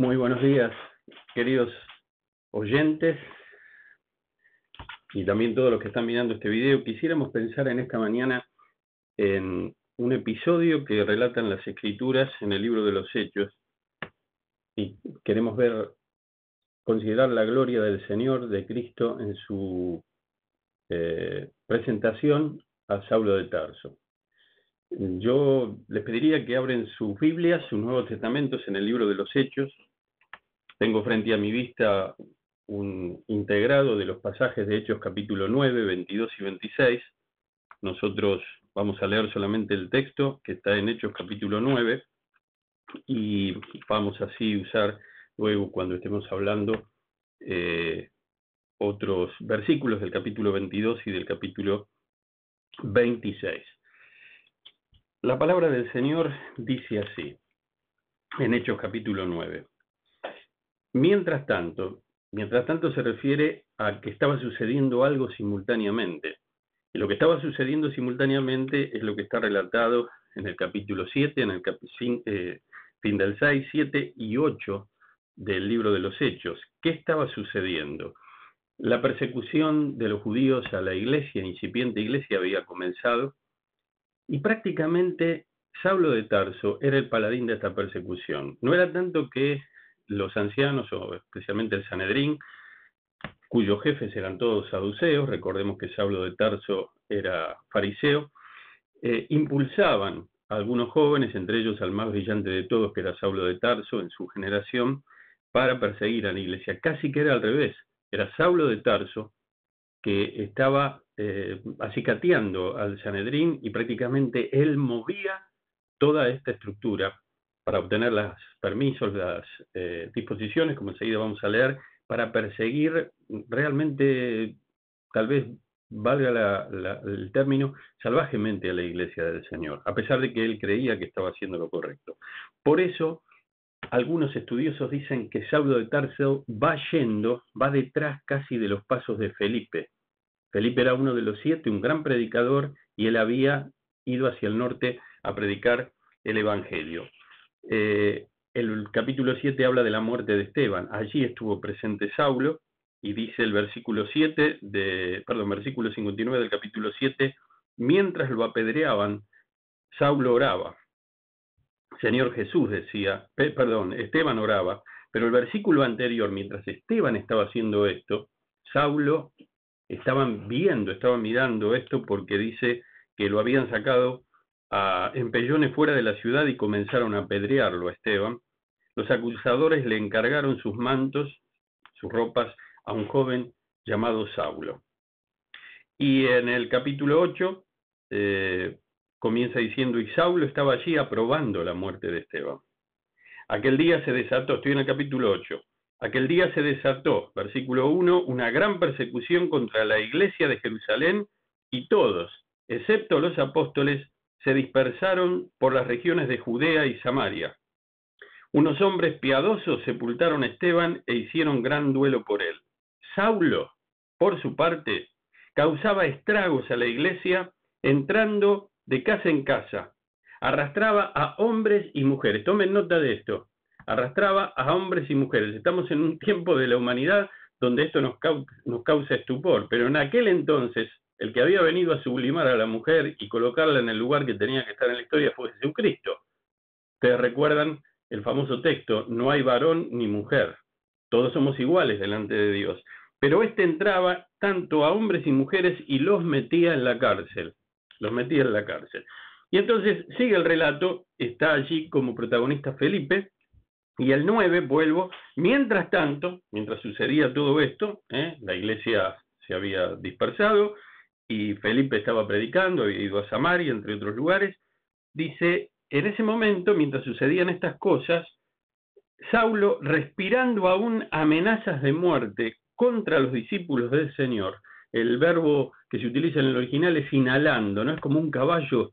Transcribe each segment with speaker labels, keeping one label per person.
Speaker 1: Muy buenos días, queridos oyentes y también todos los que están mirando este video. Quisiéramos pensar en esta mañana en un episodio que relatan las escrituras en el libro de los Hechos y queremos ver, considerar la gloria del Señor, de Cristo, en su eh, presentación a Saulo de Tarso. Yo les pediría que abren sus Biblias, sus Nuevos Testamentos en el libro de los Hechos. Tengo frente a mi vista un integrado de los pasajes de Hechos capítulo 9, 22 y 26. Nosotros vamos a leer solamente el texto que está en Hechos capítulo 9 y vamos así usar luego cuando estemos hablando eh, otros versículos del capítulo 22 y del capítulo 26. La palabra del Señor dice así, en Hechos capítulo 9. Mientras tanto, mientras tanto se refiere a que estaba sucediendo algo simultáneamente. Y lo que estaba sucediendo simultáneamente es lo que está relatado en el capítulo 7, en el eh, fin del 6, 7 y 8 del libro de los Hechos. ¿Qué estaba sucediendo? La persecución de los judíos a la iglesia, incipiente iglesia, había comenzado y prácticamente Saulo de Tarso era el paladín de esta persecución. No era tanto que los ancianos, o especialmente el Sanedrín, cuyos jefes eran todos saduceos, recordemos que Saulo de Tarso era fariseo, eh, impulsaban a algunos jóvenes, entre ellos al más brillante de todos, que era Saulo de Tarso en su generación, para perseguir a la iglesia. Casi que era al revés, era Saulo de Tarso que estaba eh, acicateando al Sanedrín y prácticamente él movía toda esta estructura para obtener los permisos, las eh, disposiciones, como enseguida vamos a leer, para perseguir realmente, tal vez valga el término, salvajemente a la iglesia del Señor, a pesar de que él creía que estaba haciendo lo correcto. Por eso, algunos estudiosos dicen que Saulo de Tarso va yendo, va detrás casi de los pasos de Felipe, Felipe era uno de los siete, un gran predicador, y él había ido hacia el norte a predicar el Evangelio. Eh, el capítulo 7 habla de la muerte de Esteban. Allí estuvo presente Saulo y dice el versículo 7 de, perdón, versículo 59 del capítulo 7, mientras lo apedreaban, Saulo oraba. Señor Jesús decía, perdón, Esteban oraba, pero el versículo anterior, mientras Esteban estaba haciendo esto, Saulo estaban viendo, estaban mirando esto porque dice que lo habían sacado a empellones fuera de la ciudad y comenzaron a apedrearlo a Esteban. Los acusadores le encargaron sus mantos, sus ropas, a un joven llamado Saulo. Y en el capítulo 8 eh, comienza diciendo, y Saulo estaba allí aprobando la muerte de Esteban. Aquel día se desató, estoy en el capítulo 8, Aquel día se desató, versículo 1, una gran persecución contra la iglesia de Jerusalén y todos, excepto los apóstoles, se dispersaron por las regiones de Judea y Samaria. Unos hombres piadosos sepultaron a Esteban e hicieron gran duelo por él. Saulo, por su parte, causaba estragos a la iglesia entrando de casa en casa. Arrastraba a hombres y mujeres. Tomen nota de esto arrastraba a hombres y mujeres. Estamos en un tiempo de la humanidad donde esto nos, causa, estupor, pero en aquel entonces el que había venido a sublimar a la mujer y colocarla en el lugar que tenía que estar en la historia fue Jesucristo. Ustedes recuerdan el famoso texto, no hay varón ni mujer, todos somos iguales delante de Dios. Pero este entraba tanto a hombres y mujeres y los metía en la cárcel, los metía en la cárcel. Y entonces sigue el relato, está allí como protagonista Felipe, y el 9, vuelvo, mientras tanto, mientras sucedía todo esto, ¿eh? la iglesia se había dispersado y Felipe estaba predicando, había ido a Samaria, entre otros lugares, dice, en ese momento, mientras sucedían estas cosas, Saulo, respirando aún amenazas de muerte contra los discípulos del Señor, el verbo que se utiliza en el original es inhalando, no es como un caballo,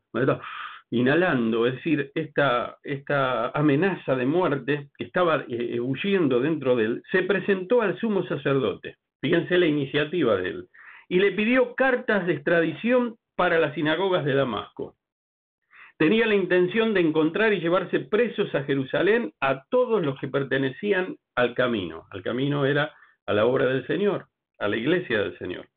Speaker 1: inhalando, es decir, esta, amenaza de muerte que estaba eh, huyendo dentro de él, se presentó al sumo sacerdote, fíjense la iniciativa de él, y le pidió cartas de extradición para las sinagogas de Damasco. Tenía la intención de encontrar y llevarse presos a Jerusalén a todos los que pertenecían al camino. Al camino era a la obra del Señor, a la iglesia del Señor.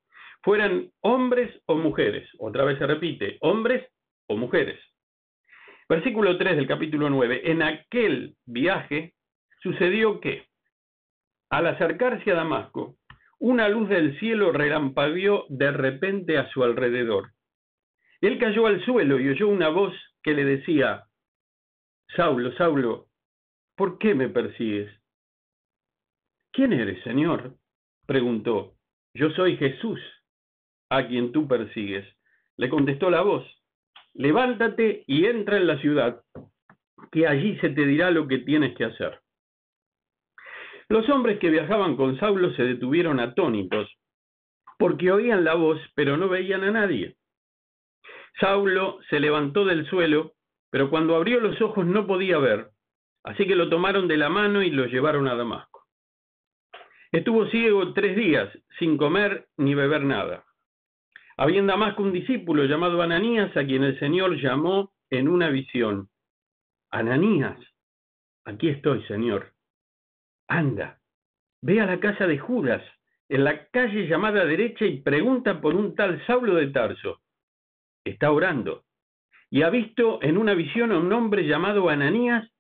Speaker 1: Fueran hombres o mujeres. Otra vez se repite, hombres o mujeres. Versículo 3 del capítulo 9. En aquel viaje sucedió que, al acercarse a Damasco, una luz del cielo relampagueó de repente a su alrededor. Él cayó al suelo y oyó una voz que le decía, Saulo, Saulo, ¿por qué me persigues? ¿Quién eres, Señor? preguntó. Yo soy Jesús, a quien tú persigues. Le contestó la voz, levántate y entra en la ciudad, que allí se te dirá lo que tienes que hacer. Los hombres que viajaban con Saulo se detuvieron atónitos, porque oían la voz, pero no veían a nadie. Saulo se levantó del suelo, pero cuando abrió los ojos no podía ver, así que lo tomaron de la mano y lo llevaron a Damasco. Estuvo ciego tres días, sin comer ni beber nada. Había en Damasco un discípulo llamado Ananías, a quien el Señor llamó en una visión. Ananías, aquí estoy, Señor. Anda, ve a la casa de Judas, en la calle llamada derecha, y pregunta por un tal Saulo de Tarso está orando y ha visto en una visión a un hombre llamado Ananías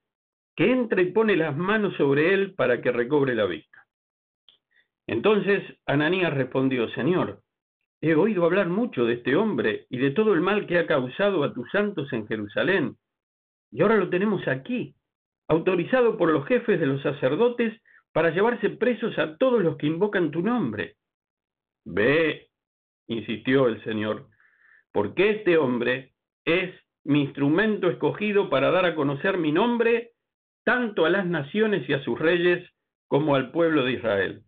Speaker 1: que entra y pone las manos sobre él para que recobre la vista. Entonces Ananías respondió, Señor, he oído hablar mucho de este hombre y de todo el mal que ha causado a tus santos en Jerusalén, y ahora lo tenemos aquí, autorizado por los jefes de los sacerdotes para llevarse presos a todos los que invocan tu nombre. Ve, insistió el Señor, porque este hombre es mi instrumento escogido para dar a conocer mi nombre tanto a las naciones y a sus reyes como al pueblo de Israel.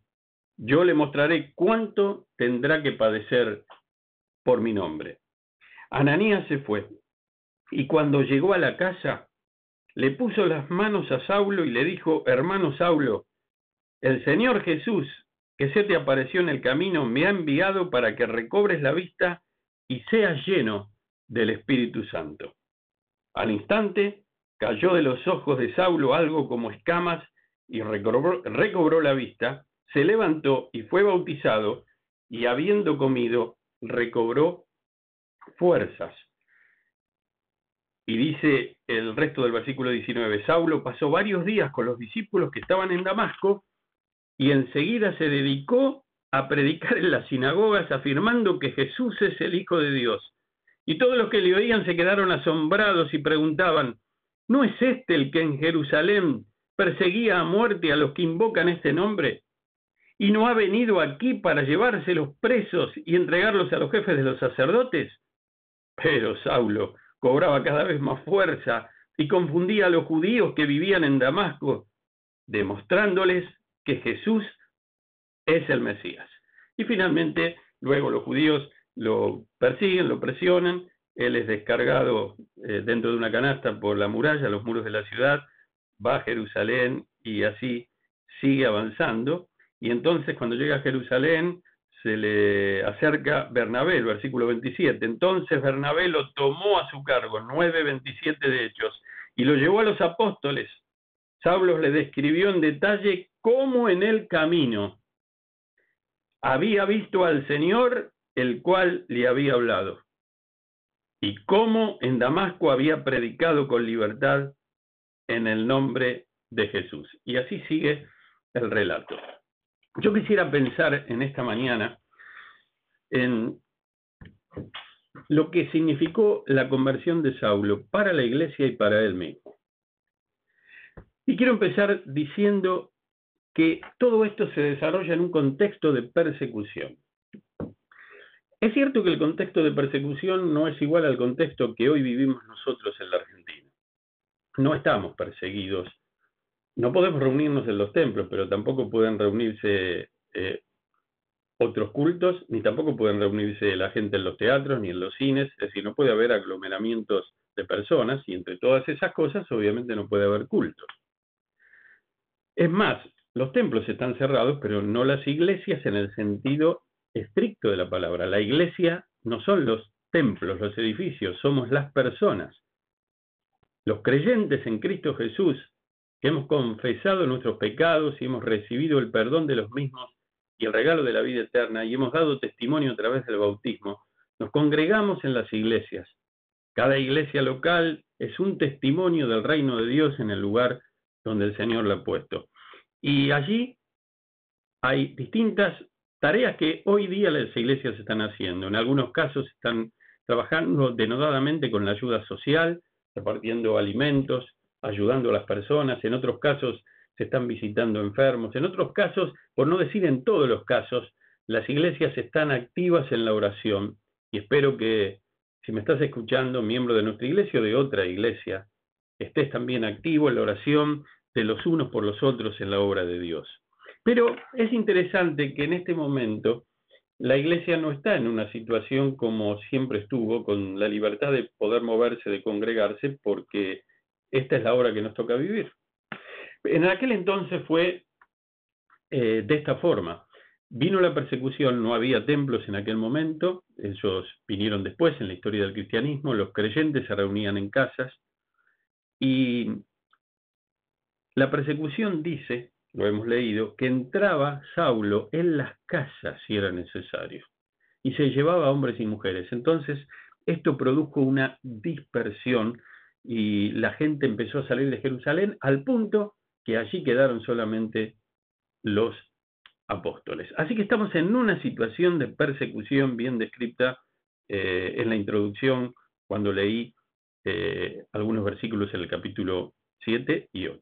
Speaker 1: Yo le mostraré cuánto tendrá que padecer por mi nombre. Ananías se fue y cuando llegó a la casa le puso las manos a Saulo y le dijo, hermano Saulo, el Señor Jesús, que se te apareció en el camino, me ha enviado para que recobres la vista y seas lleno del Espíritu Santo. Al instante cayó de los ojos de Saulo algo como escamas y recobró, la vista, se levantó y fue bautizado y habiendo comido recobró fuerzas. Y dice el resto del versículo 19, Saulo pasó varios días con los discípulos que estaban en Damasco y enseguida se dedicó a predicar en las sinagogas afirmando que Jesús es el Hijo de Dios. Y todos los que le oían se quedaron asombrados y preguntaban, ¿no es este el que en Jerusalén perseguía a muerte a los que invocan este nombre? ¿Y no ha venido aquí para llevárselos presos y entregarlos a los jefes de los sacerdotes? Pero Saulo cobraba cada vez más fuerza y confundía a los judíos que vivían en Damasco, demostrándoles que Jesús es el Mesías. Y finalmente, luego los judíos lo persiguen, lo presionan, él es descargado eh, dentro de una canasta por la muralla, los muros de la ciudad, va a Jerusalén y así sigue avanzando. Y entonces cuando llega a Jerusalén se le acerca Bernabé, versículo 27. Entonces Bernabé lo tomó a su cargo, 9.27 de Hechos, y lo llevó a los apóstoles. Saulo le describió en detalle cómo en el camino había visto al Señor, el cual le había hablado, y cómo en Damasco había predicado con libertad en el nombre de Jesús. Y así sigue el relato. Yo quisiera pensar en esta mañana en lo que significó la conversión de Saulo para la iglesia y para él mismo. Y quiero empezar diciendo que todo esto se desarrolla en un contexto de persecución. Es cierto que el contexto de persecución no es igual al contexto que hoy vivimos nosotros en la Argentina. No estamos perseguidos. No podemos reunirnos en los templos, pero tampoco pueden reunirse eh, otros cultos, ni tampoco pueden reunirse la gente en los teatros ni en los cines. Es decir, no puede haber aglomeramientos de personas y entre todas esas cosas obviamente no puede haber cultos. Es más, los templos están cerrados, pero no las iglesias en el sentido estricto de la palabra. La iglesia no son los templos, los edificios, somos las personas Los creyentes en Cristo Jesús, hemos confesado nuestros pecados y hemos recibido el perdón de los mismos y el regalo de la vida eterna y hemos dado testimonio a través del bautismo, nos congregamos en las iglesias. Cada iglesia local es un testimonio del reino de Dios en el lugar donde el Señor la ha puesto. Y allí hay distintas tareas que hoy día las iglesias están haciendo. En algunos casos están trabajando denodadamente con la ayuda social, repartiendo alimentos, ayudando a las personas. En otros casos se están visitando enfermos. En otros casos, por no decir en todos los casos, las iglesias están activas en la oración. Y espero que si me estás escuchando, miembro de nuestra iglesia o de otra iglesia, estés también activo en la oración de los unos por los otros en la obra de Dios. Pero es interesante que en este momento la iglesia no está en una situación como siempre estuvo, con la libertad de poder moverse, de congregarse, porque esta es la hora que nos toca vivir. En aquel entonces fue eh, de esta forma. Vino la persecución, no había templos en aquel momento, ellos vinieron después en la historia del cristianismo, los creyentes se reunían en casas y la persecución dice, lo hemos leído, que entraba Saulo en las casas si era necesario y se llevaba a hombres y mujeres. Entonces, esto produjo una dispersión y la gente empezó a salir de Jerusalén al punto que allí quedaron solamente los apóstoles. Así que estamos en una situación de persecución bien descrita eh, en la introducción cuando leí eh, algunos versículos en el capítulo 7 y 8.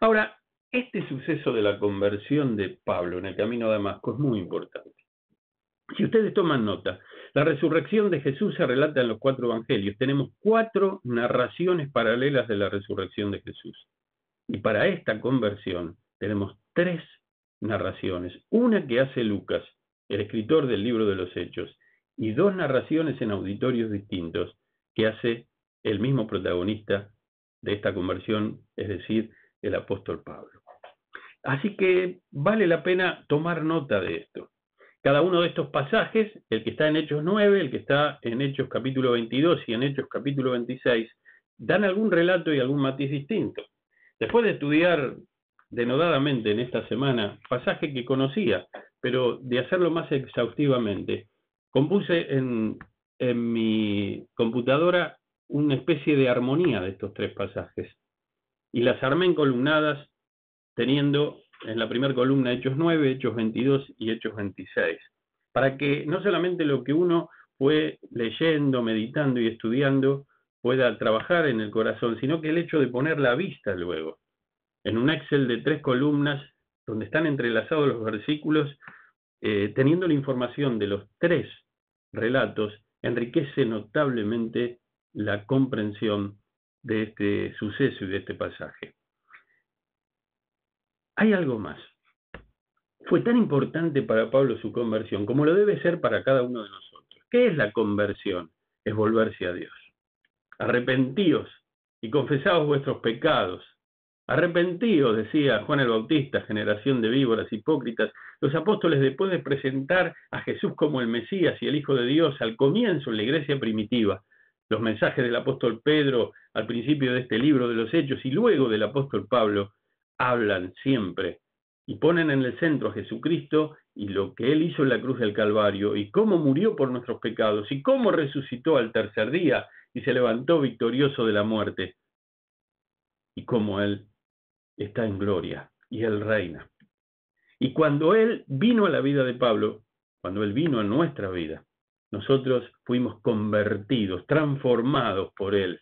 Speaker 1: Ahora, este suceso de la conversión de Pablo en el camino a Damasco es muy importante. Si ustedes toman nota, la resurrección de Jesús se relata en los cuatro evangelios. Tenemos cuatro narraciones paralelas de la resurrección de Jesús. Y para esta conversión tenemos tres narraciones. Una que hace Lucas, el escritor del libro de los Hechos, y dos narraciones en auditorios distintos que hace el mismo protagonista de esta conversión, es decir, el apóstol Pablo. Así que vale la pena tomar nota de esto. Cada uno de estos pasajes, el que está en Hechos 9, el que está en Hechos capítulo 22 y en Hechos capítulo 26, dan algún relato y algún matiz distinto. Después de estudiar denodadamente en esta semana pasaje que conocía, pero de hacerlo más exhaustivamente, compuse en, en mi computadora una especie de armonía de estos tres pasajes y las armé en columnadas teniendo en la primera columna Hechos 9, Hechos 22 y Hechos 26, para que no solamente lo que uno fue leyendo, meditando y estudiando pueda trabajar en el corazón, sino que el hecho de poner la vista luego en un Excel de tres columnas donde están entrelazados los versículos, eh, teniendo la información de los tres relatos, enriquece notablemente la comprensión de este suceso y de este pasaje. Hay algo más. Fue tan importante para Pablo su conversión como lo debe ser para cada uno de nosotros. ¿Qué es la conversión? Es volverse a Dios. Arrepentíos y confesaos vuestros pecados. Arrepentíos, decía Juan el Bautista, generación de víboras hipócritas. Los apóstoles, después de presentar a Jesús como el Mesías y el Hijo de Dios al comienzo en la iglesia primitiva, los mensajes del apóstol Pedro al principio de este libro de los Hechos y luego del apóstol Pablo hablan siempre y ponen en el centro a Jesucristo y lo que Él hizo en la cruz del Calvario y cómo murió por nuestros pecados y cómo resucitó al tercer día y se levantó victorioso de la muerte y cómo Él está en gloria y Él reina. Y cuando Él vino a la vida de Pablo, cuando Él vino a nuestra vida, nosotros fuimos convertidos, transformados por Él,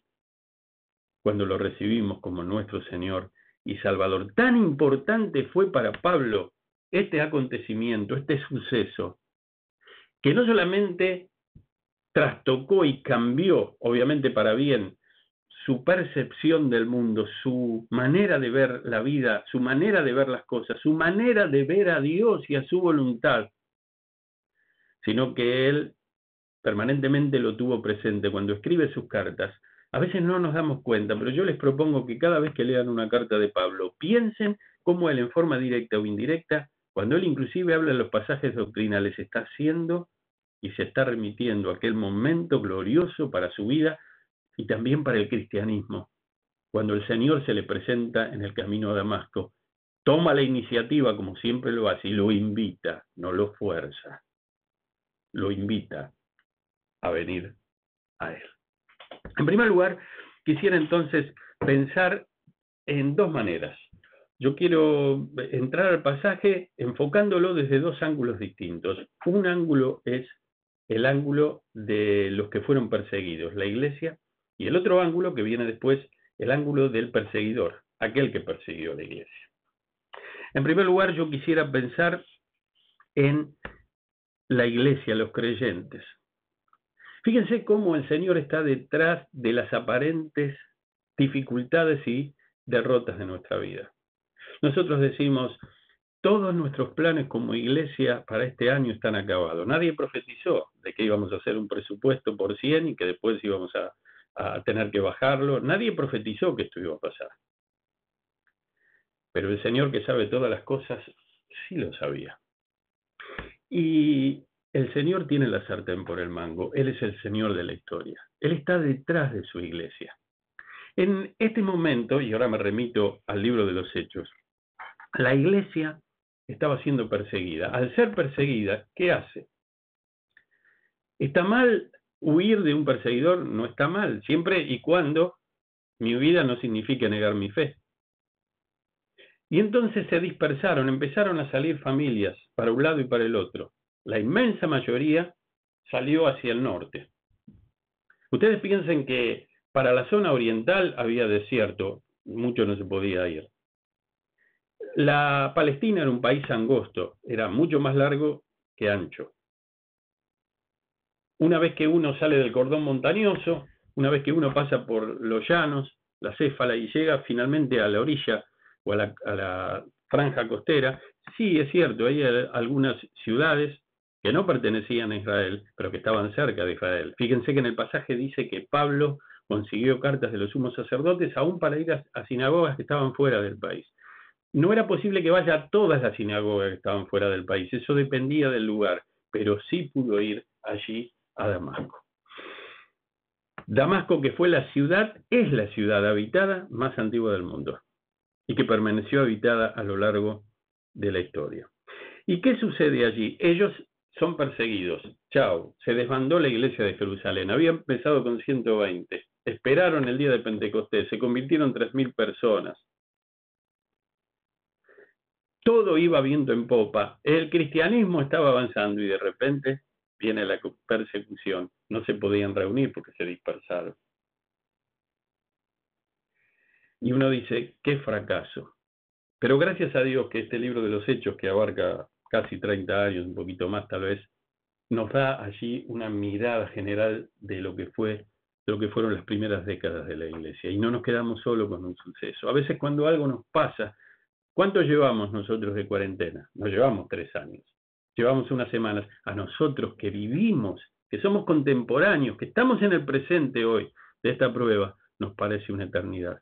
Speaker 1: cuando lo recibimos como nuestro Señor y Salvador. Tan importante fue para Pablo este acontecimiento, este suceso, que no solamente trastocó y cambió, obviamente para bien, su percepción del mundo, su manera de ver la vida, su manera de ver las cosas, su manera de ver a Dios y a su voluntad, sino que él permanentemente lo tuvo presente cuando escribe sus cartas. A veces no nos damos cuenta, pero yo les propongo que cada vez que lean una carta de Pablo, piensen cómo él en forma directa o indirecta, cuando él inclusive habla en los pasajes doctrinales, está haciendo y se está remitiendo a aquel momento glorioso para su vida, y también para el cristianismo. Cuando el Señor se le presenta en el camino a Damasco, toma la iniciativa como siempre lo hace y lo invita, no lo fuerza, lo invita a venir a Él. En primer lugar, quisiera entonces pensar en dos maneras. Yo quiero entrar al pasaje enfocándolo desde dos ángulos distintos. Un ángulo es el ángulo de los que fueron perseguidos, la iglesia, y el otro ángulo que viene después, el ángulo del perseguidor, aquel que persiguió la iglesia. En primer lugar, yo quisiera pensar en la iglesia, los creyentes. Fíjense cómo el Señor está detrás de las aparentes dificultades y derrotas de nuestra vida. Nosotros decimos, todos nuestros planes como iglesia para este año están acabados. Nadie profetizó de que íbamos a hacer un presupuesto por 100 y que después íbamos a, a tener que bajarlo. Nadie profetizó que esto iba a pasar. Pero el Señor que sabe todas las cosas, sí lo sabía. Y el Señor tiene la sartén por el mango. Él es el Señor de la historia. Él está detrás de su iglesia. En este momento, y ahora me remito al libro de los Hechos, la iglesia estaba siendo perseguida. Al ser perseguida, ¿qué hace? ¿Está mal huir de un perseguidor? No está mal, siempre y cuando mi vida no signifique negar mi fe. Y entonces se dispersaron, empezaron a salir familias para un lado y para el otro. La inmensa mayoría salió hacia el norte. Ustedes piensen que para la zona oriental había desierto, mucho no se podía ir. La Palestina era un país angosto, era mucho más largo que ancho. Una vez que uno sale del cordón montañoso, una vez que uno pasa por los llanos, la céfala y llega finalmente a la orilla o a la, franja costera, sí es cierto, hay algunas ciudades que no pertenecían a Israel, pero que estaban cerca de Israel. Fíjense que en el pasaje dice que Pablo consiguió cartas de los sumos sacerdotes aún para ir a, sinagogas que estaban fuera del país. No era posible que vaya a todas las sinagogas que estaban fuera del país, eso dependía del lugar, pero sí pudo ir allí a Damasco. Damasco, que fue la ciudad, es la ciudad habitada más antigua del mundo y que permaneció habitada a lo largo de la historia. ¿Y qué sucede allí? Ellos son perseguidos. Chao, se desbandó la iglesia de Jerusalén. Había empezado con 120. Esperaron el día de Pentecostés, se convirtieron 3.000 personas. Todo iba viento en popa. El cristianismo estaba avanzando y de repente viene la persecución. No se podían reunir porque se dispersaron. Y uno dice, qué fracaso. Pero gracias a Dios que este libro de los hechos, que abarca casi 30 años, un poquito más tal vez, nos da allí una mirada general de lo que fue de lo que fueron las primeras décadas de la iglesia y no nos quedamos solo con un suceso. A veces cuando algo nos pasa, ¿cuánto llevamos nosotros de cuarentena? Nos llevamos tres años, llevamos unas semanas. A nosotros que vivimos, que somos contemporáneos, que estamos en el presente hoy de esta prueba, nos parece una eternidad.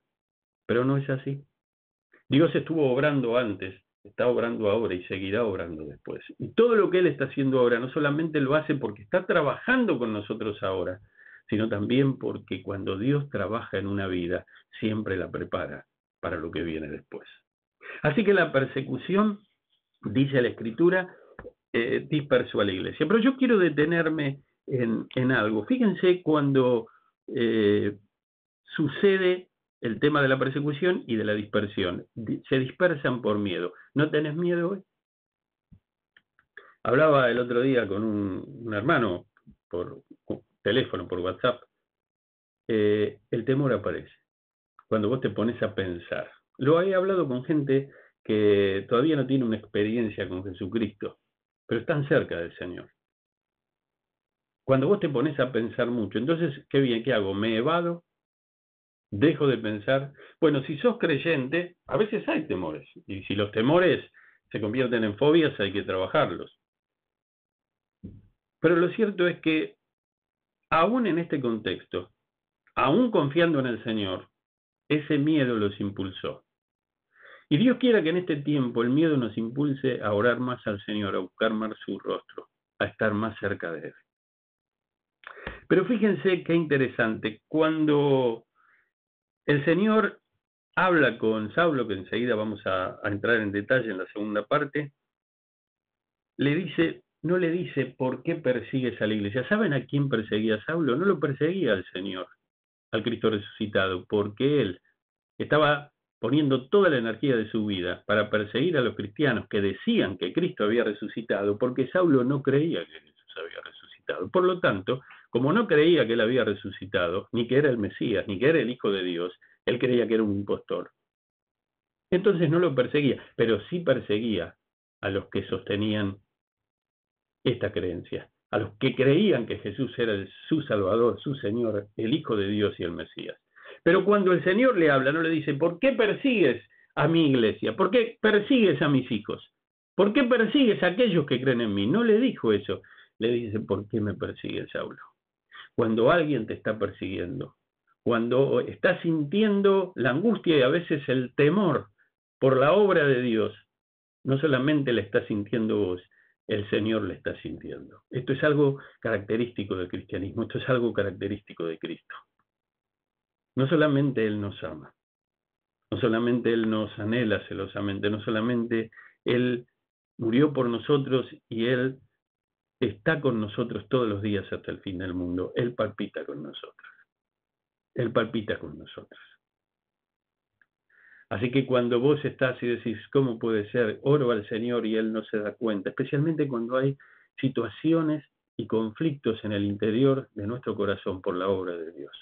Speaker 1: Pero no es así. Dios estuvo obrando antes, está obrando ahora y seguirá obrando después. Y todo lo que Él está haciendo ahora no solamente lo hace porque está trabajando con nosotros ahora, sino también porque cuando Dios trabaja en una vida, siempre la prepara para lo que viene después. Así que la persecución, dice la Escritura, eh, dispersó a la iglesia. Pero yo quiero detenerme en, algo. Fíjense cuando eh, sucede el tema de la persecución y de la dispersión. Se dispersan por miedo. ¿No tenés miedo hoy? Hablaba el otro día con un, hermano por teléfono, por WhatsApp. Eh, el temor aparece cuando vos te pones a pensar. Lo he hablado con gente que todavía no tiene una experiencia con Jesucristo, pero están cerca del Señor. Cuando vos te pones a pensar mucho, entonces, ¿qué bien? ¿Qué hago? ¿Me evado? Dejo de pensar, bueno, si sos creyente, a veces hay temores, y si los temores se convierten en fobias, hay que trabajarlos. Pero lo cierto es que, aún en este contexto, aún confiando en el Señor, ese miedo los impulsó. Y Dios quiera que en este tiempo el miedo nos impulse a orar más al Señor, a buscar más su rostro, a estar más cerca de Él. Pero fíjense qué interesante, cuando el Señor habla con Saulo, que enseguida vamos a, entrar en detalle en la segunda parte, le dice, no le dice por qué persigues a la iglesia. ¿Saben a quién perseguía Saulo? No lo perseguía al Señor, al Cristo resucitado, porque él estaba poniendo toda la energía de su vida para perseguir a los cristianos que decían que Cristo había resucitado, porque Saulo no creía que Jesús había resucitado. Por lo tanto, como no creía que él había resucitado, ni que era el Mesías, ni que era el Hijo de Dios, él creía que era un impostor. Entonces no lo perseguía, pero sí perseguía a los que sostenían esta creencia, a los que creían que Jesús era su Salvador, su Señor, el Hijo de Dios y el Mesías. Pero cuando el Señor le habla, no le dice, ¿por qué persigues a mi iglesia? ¿Por qué persigues a mis hijos? ¿Por qué persigues a aquellos que creen en mí? No le dijo eso. Le dice, ¿por qué me persigues, Saulo? Cuando alguien te está persiguiendo, cuando estás sintiendo la angustia y a veces el temor por la obra de Dios, no solamente la estás sintiendo vos, el Señor le está sintiendo. Esto es algo característico del cristianismo, esto es algo característico de Cristo. No solamente Él nos ama, no solamente Él nos anhela celosamente, no solamente Él murió por nosotros y Él está con nosotros todos los días hasta el fin del mundo, Él palpita con nosotros, Él palpita con nosotros. Así que cuando vos estás y decís, ¿cómo puede ser? Oro al Señor y Él no se da cuenta, especialmente cuando hay situaciones y conflictos en el interior de nuestro corazón por la obra de Dios.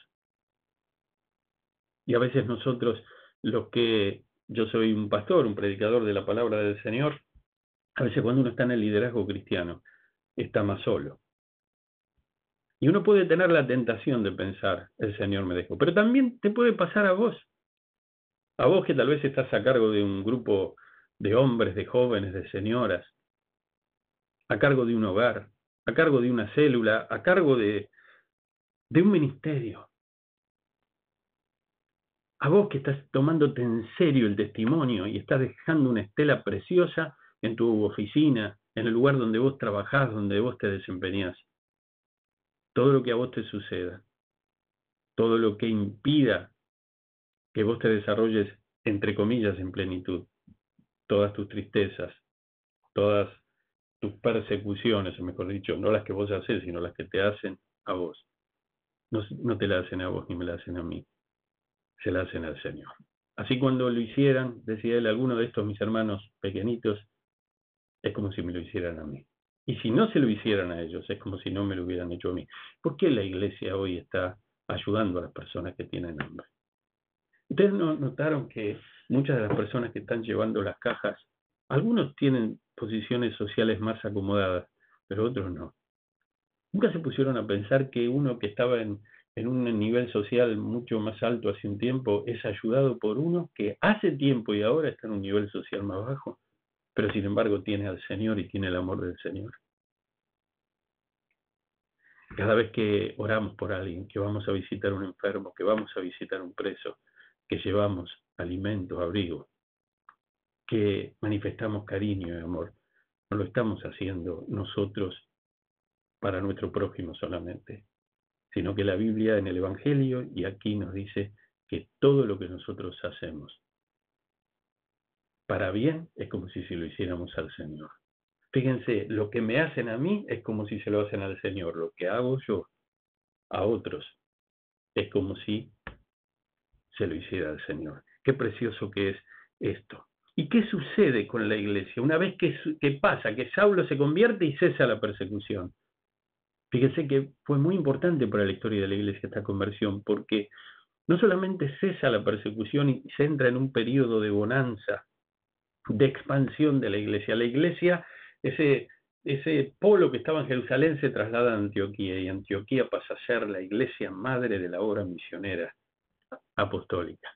Speaker 1: Y a veces nosotros, los que yo soy un pastor, un predicador de la palabra del Señor, a veces cuando uno está en el liderazgo cristiano, está más solo. Y uno puede tener la tentación de pensar, el Señor me dejó, pero también te puede pasar a vos. A vos que tal vez estás a cargo de un grupo de hombres, de jóvenes, de señoras, a cargo de un hogar, a cargo de una célula, a cargo de, de un ministerio. A vos que estás tomándote en serio el testimonio y estás dejando una estela preciosa en tu oficina, en el lugar donde vos trabajás, donde vos te desempeñás. Todo lo que a vos te suceda, todo lo que impida que vos te desarrolles, entre comillas, en plenitud. Todas tus tristezas, todas tus persecuciones, o mejor dicho, no las que vos haces, sino las que te hacen a vos. No, te la hacen a vos ni me la hacen a mí, se la hacen al Señor. Así cuando lo hicieran, decía él, alguno de estos mis hermanos pequeñitos, es como si me lo hicieran a mí. Y si no se lo hicieran a ellos, es como si no me lo hubieran hecho a mí. ¿Por qué la iglesia hoy está ayudando a las personas que tienen hambre? Ustedes notaron que muchas de las personas que están llevando las cajas, algunos tienen posiciones sociales más acomodadas, pero otros no. Nunca se pusieron a pensar que uno que estaba en, en un nivel social mucho más alto hace un tiempo es ayudado por uno que hace tiempo y ahora está en un nivel social más bajo, pero sin embargo tiene al Señor y tiene el amor del Señor. Cada vez que oramos por alguien, que vamos a visitar un enfermo, que vamos a visitar un preso, que llevamos alimento, abrigo, que manifestamos cariño y amor. No lo estamos haciendo nosotros para nuestro prójimo solamente, sino que la Biblia en el Evangelio y aquí nos dice que todo lo que nosotros hacemos para bien es como si se lo hiciéramos al Señor. Fíjense, lo que me hacen a mí es como si se lo hacen al Señor. Lo que hago yo a otros es como si se lo hiciera al Señor. Qué precioso que es esto. ¿Y qué sucede con la iglesia? Una vez que, pasa, que Saulo se convierte y cesa la persecución. Fíjense que fue muy importante para la historia de la iglesia esta conversión, porque no solamente cesa la persecución y se entra en un periodo de bonanza, de expansión de la iglesia. La iglesia, ese, ese polo que estaba en Jerusalén se traslada a Antioquía y Antioquía pasa a ser la iglesia madre de la obra misionera apostólica.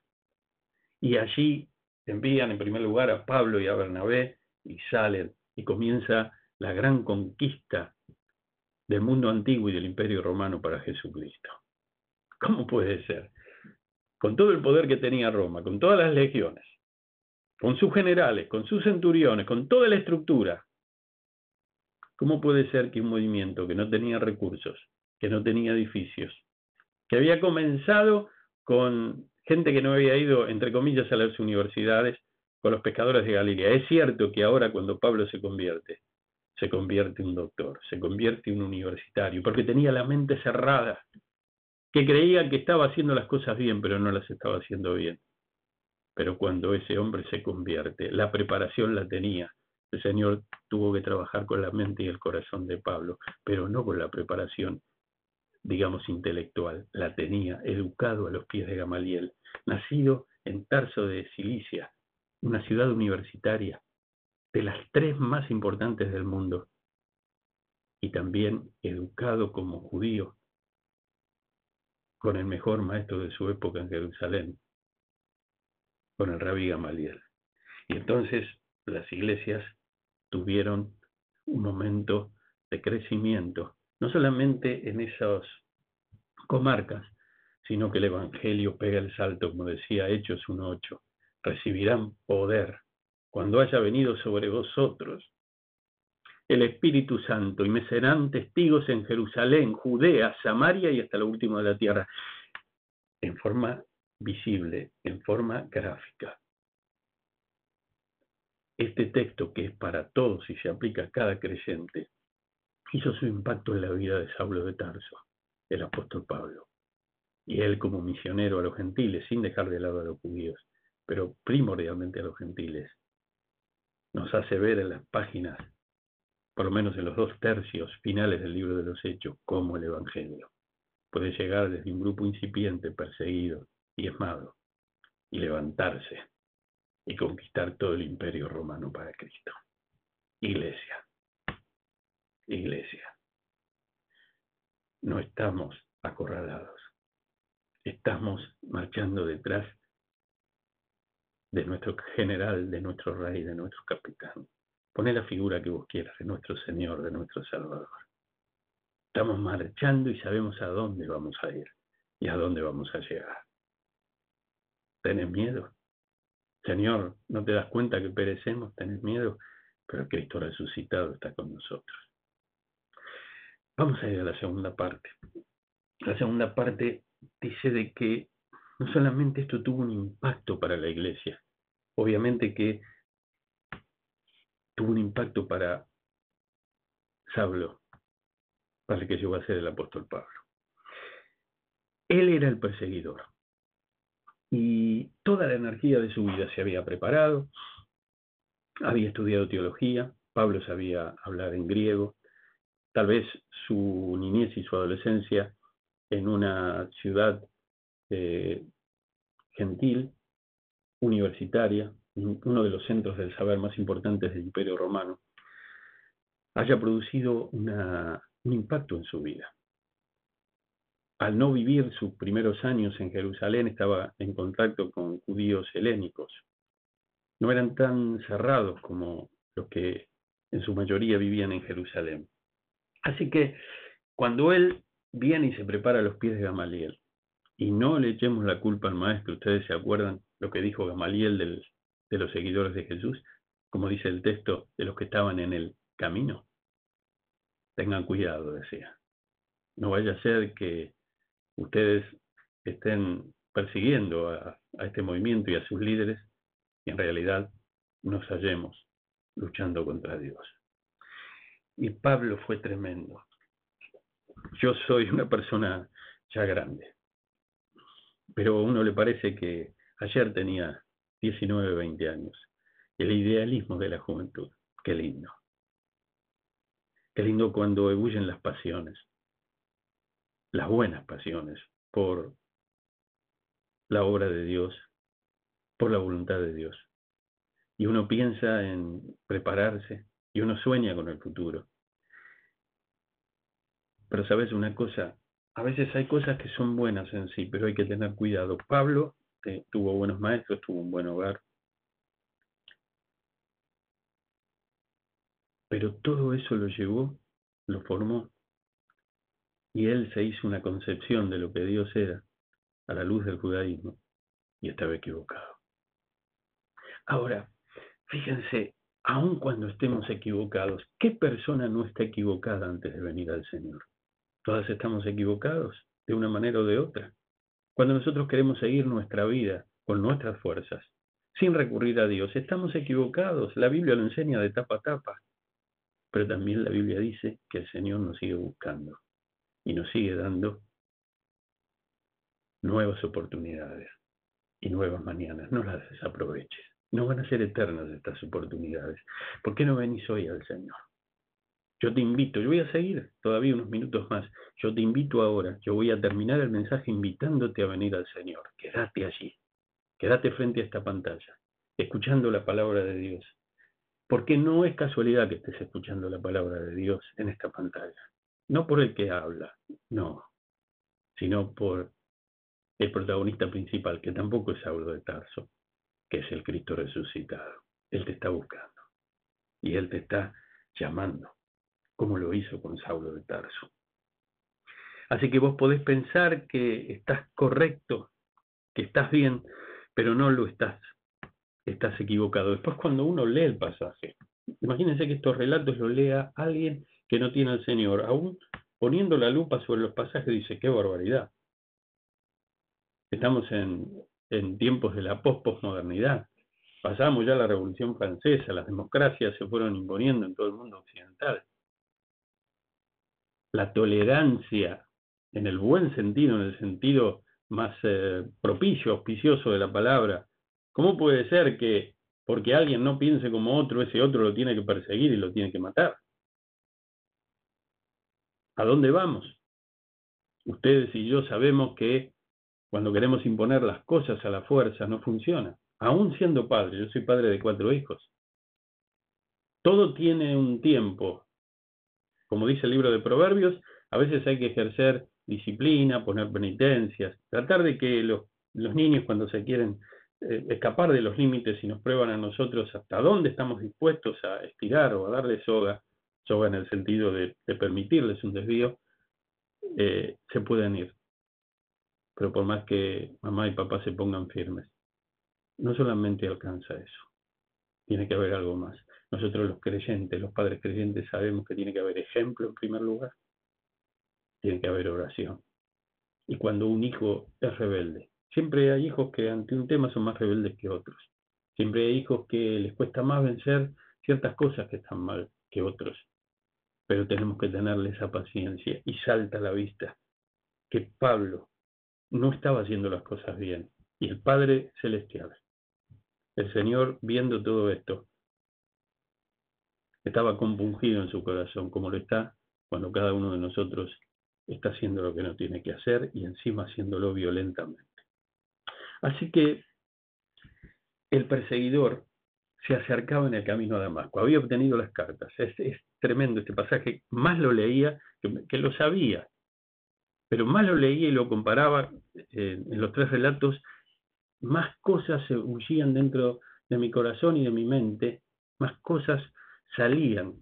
Speaker 1: Y allí envían en primer lugar a Pablo y a Bernabé y salen y comienza la gran conquista del mundo antiguo y del imperio romano para Jesucristo. ¿Cómo puede ser? Con todo el poder que tenía Roma, con todas las legiones, con sus generales, con sus centuriones, con toda la estructura, ¿cómo puede ser que un movimiento que no tenía recursos, que no tenía edificios, que había comenzado con gente que no había ido, entre comillas, a las universidades, con los pescadores de Galilea. Es cierto que ahora cuando Pablo se convierte, se convierte un doctor, se convierte en un universitario, porque tenía la mente cerrada, que creía que estaba haciendo las cosas bien, pero no las estaba haciendo bien. Pero cuando ese hombre se convierte, la preparación la tenía. El Señor tuvo que trabajar con la mente y el corazón de Pablo, pero no con la preparación, digamos, intelectual. La tenía educado a los pies de Gamaliel, nacido en Tarso de Cilicia, una ciudad universitaria, de las tres más importantes del mundo, y también educado como judío, con el mejor maestro de su época en Jerusalén, con el rabí Gamaliel. Y entonces las iglesias tuvieron un momento de crecimiento, no solamente en esas comarcas, sino que el Evangelio pega el salto, como decía Hechos 1.8, recibirán poder cuando haya venido sobre vosotros el Espíritu Santo y me serán testigos en Jerusalén, Judea, Samaria y hasta lo último de la tierra, en forma visible, en forma gráfica. Este texto, que es para todos y se aplica a cada creyente, hizo su impacto en la vida de Saulo de Tarso, el apóstol Pablo. Y él como misionero a los gentiles, sin dejar de lado a los judíos, pero primordialmente a los gentiles, nos hace ver en las páginas, por lo menos en los dos tercios finales del libro de los Hechos, cómo el Evangelio puede llegar desde un grupo incipiente, perseguido, diezmado, y levantarse y conquistar todo el imperio romano para Cristo. Iglesia, iglesia, no estamos acorralados, estamos marchando detrás de nuestro general, de nuestro rey, de nuestro capitán. Poné la figura que vos quieras, de nuestro Señor, de nuestro Salvador. Estamos marchando y sabemos a dónde vamos a ir y a dónde vamos a llegar. ¿Tenés miedo? Señor, ¿no te das cuenta que perecemos? ¿Tenés miedo? Pero Cristo resucitado está con nosotros. Vamos a ir a la segunda parte. La segunda parte dice de que no solamente esto tuvo un impacto para la iglesia, obviamente que tuvo un impacto para Saulo, para el que llegó a ser el apóstol Pablo. Él era el perseguidor y toda la energía de su vida se había preparado, había estudiado teología, Pablo sabía hablar en griego, tal vez su niñez y su adolescencia en una ciudad eh, gentil, universitaria, uno de los centros del saber más importantes del Imperio Romano, haya producido un impacto en su vida. Al no vivir sus primeros años en Jerusalén, estaba en contacto con judíos helénicos. No eran tan cerrados como los que en su mayoría vivían en Jerusalén. Así que cuando él viene y se prepara a los pies de Gamaliel, y no le echemos la culpa al maestro. Ustedes se acuerdan lo que dijo Gamaliel de los seguidores de Jesús, como dice el texto de los que estaban en el camino. Tengan cuidado, decía. No vaya a ser que ustedes estén persiguiendo a, este movimiento y a sus líderes en realidad nos hallemos luchando contra Dios. Y Pablo fue tremendo. Yo soy una persona ya grande pero a uno le parece que ayer tenía 19, 20 años. El idealismo de la juventud, qué lindo. Qué lindo cuando ebullen las pasiones, las buenas pasiones por la obra de Dios, por la voluntad de Dios. Y uno piensa en prepararse y uno sueña con el futuro. Pero sabes una cosa, a veces hay cosas que son buenas en sí, pero hay que tener cuidado. Pablo tuvo buenos maestros, tuvo un buen hogar. Pero todo eso lo llevó, lo formó, y él se hizo una concepción de lo que Dios era a la luz del judaísmo, y estaba equivocado. Ahora, fíjense, aun cuando estemos equivocados, ¿qué persona no está equivocada antes de venir al Señor? Todas estamos equivocados de una manera o de otra. Cuando nosotros queremos seguir nuestra vida con nuestras fuerzas, sin recurrir a Dios, estamos equivocados. La Biblia lo enseña de tapa a tapa. Pero también la Biblia dice que el Señor nos sigue buscando y nos sigue dando nuevas oportunidades y nuevas mañanas. No las desaproveches. No van a ser eternas estas oportunidades. ¿Por qué no venís hoy al Señor? Yo te invito, yo voy a seguir todavía unos minutos más. Yo te invito ahora, yo voy a terminar el mensaje invitándote a venir al Señor. Quédate allí, quédate frente a esta pantalla, escuchando la palabra de Dios. Porque no es casualidad que estés escuchando la palabra de Dios en esta pantalla. No por el que habla, no, sino por el protagonista principal, que tampoco es Saulo de Tarso, que es el Cristo resucitado. Él te está buscando y Él te está llamando como lo hizo con Saulo de Tarso. Así que vos podés pensar que estás correcto, que estás bien, pero no lo estás. Estás equivocado. Después cuando uno lee el pasaje, imagínense que estos relatos los lea alguien que no tiene al Señor, aún poniendo la lupa sobre los pasajes dice, qué barbaridad. Estamos en, en tiempos de la post-posmodernidad. Pasamos ya la Revolución Francesa, las democracias se fueron imponiendo en todo el mundo occidental la tolerancia en el buen sentido, en el sentido más eh, propicio, auspicioso de la palabra. ¿Cómo puede ser que porque alguien no piense como otro, ese otro lo tiene que perseguir y lo tiene que matar? ¿A dónde vamos? Ustedes y yo sabemos que cuando queremos imponer las cosas a la fuerza no funciona. Aún siendo padre, yo soy padre de cuatro hijos. Todo tiene un tiempo, como dice el libro de Proverbios, a veces hay que ejercer disciplina, poner penitencias, tratar de que los, niños cuando se quieren eh, escapar de los límites y nos prueban a nosotros hasta dónde estamos dispuestos a estirar o a darle soga, soga en el sentido de, permitirles un desvío, eh, se pueden ir. Pero por más que mamá y papá se pongan firmes, no solamente alcanza eso, tiene que haber algo más. Nosotros los creyentes, los padres creyentes, sabemos que tiene que haber ejemplo en primer lugar, tiene que haber oración. Y cuando un hijo es rebelde, siempre hay hijos que ante un tema son más rebeldes que otros. Siempre hay hijos que les cuesta más vencer ciertas cosas que están mal que otros. Pero tenemos que tenerle esa paciencia y salta a la vista que Pablo no estaba haciendo las cosas bien. Y el Padre Celestial, el Señor viendo todo esto, estaba compungido en su corazón, como lo está cuando cada uno de nosotros está haciendo lo que no tiene que hacer y encima haciéndolo violentamente. Así que el perseguidor se acercaba en el camino a Damasco, había obtenido las cartas. Es, tremendo este pasaje, más lo leía que, lo sabía, pero más lo leía y lo comparaba eh, en los tres relatos, más cosas se huían dentro de mi corazón y de mi mente, más cosas salían,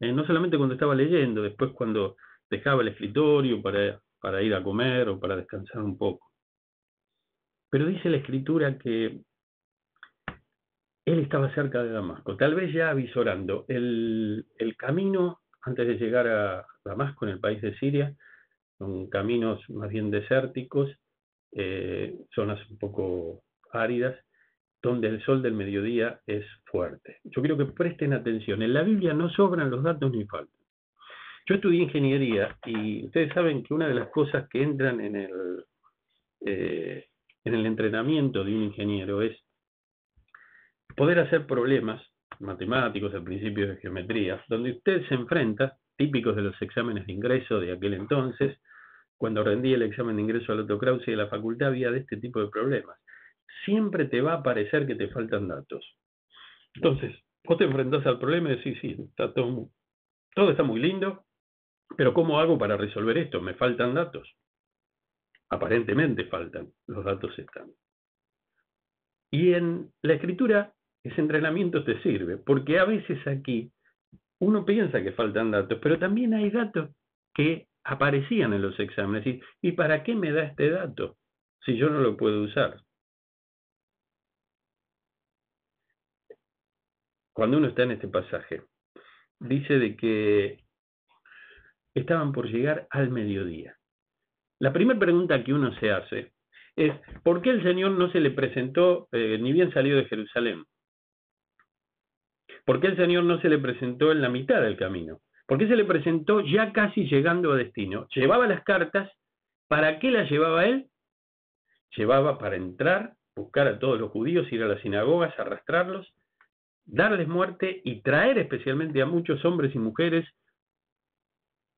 Speaker 1: eh, no solamente cuando estaba leyendo, después cuando dejaba el escritorio para, para ir a comer o para descansar un poco. Pero dice la escritura que él estaba cerca de Damasco, tal vez ya avisorando el, el camino antes de llegar a Damasco, en el país de Siria, son caminos más bien desérticos, eh, zonas un poco áridas, donde el sol del mediodía es fuerte. Yo quiero que presten atención. En la Biblia no sobran los datos ni faltan. Yo estudié ingeniería y ustedes saben que una de las cosas que entran en el, eh, en el entrenamiento de un ingeniero es poder hacer problemas matemáticos al principio de geometría, donde usted se enfrenta, típicos de los exámenes de ingreso de aquel entonces, cuando rendí el examen de ingreso al Otto Krause de la facultad había de este tipo de problemas siempre te va a parecer que te faltan datos. Entonces, vos te enfrentás al problema y decís, sí, está todo, todo está muy lindo, pero ¿cómo hago para resolver esto? Me faltan datos. Aparentemente faltan, los datos están. Y en la escritura ese entrenamiento te sirve, porque a veces aquí uno piensa que faltan datos, pero también hay datos que aparecían en los exámenes. ¿Y para qué me da este dato si yo no lo puedo usar? cuando uno está en este pasaje, dice de que estaban por llegar al mediodía. La primera pregunta que uno se hace es, ¿por qué el Señor no se le presentó eh, ni bien salió de Jerusalén? ¿Por qué el Señor no se le presentó en la mitad del camino? ¿Por qué se le presentó ya casi llegando a destino? Llevaba las cartas. ¿Para qué las llevaba él? Llevaba para entrar, buscar a todos los judíos, ir a las sinagogas, arrastrarlos, darles muerte y traer especialmente a muchos hombres y mujeres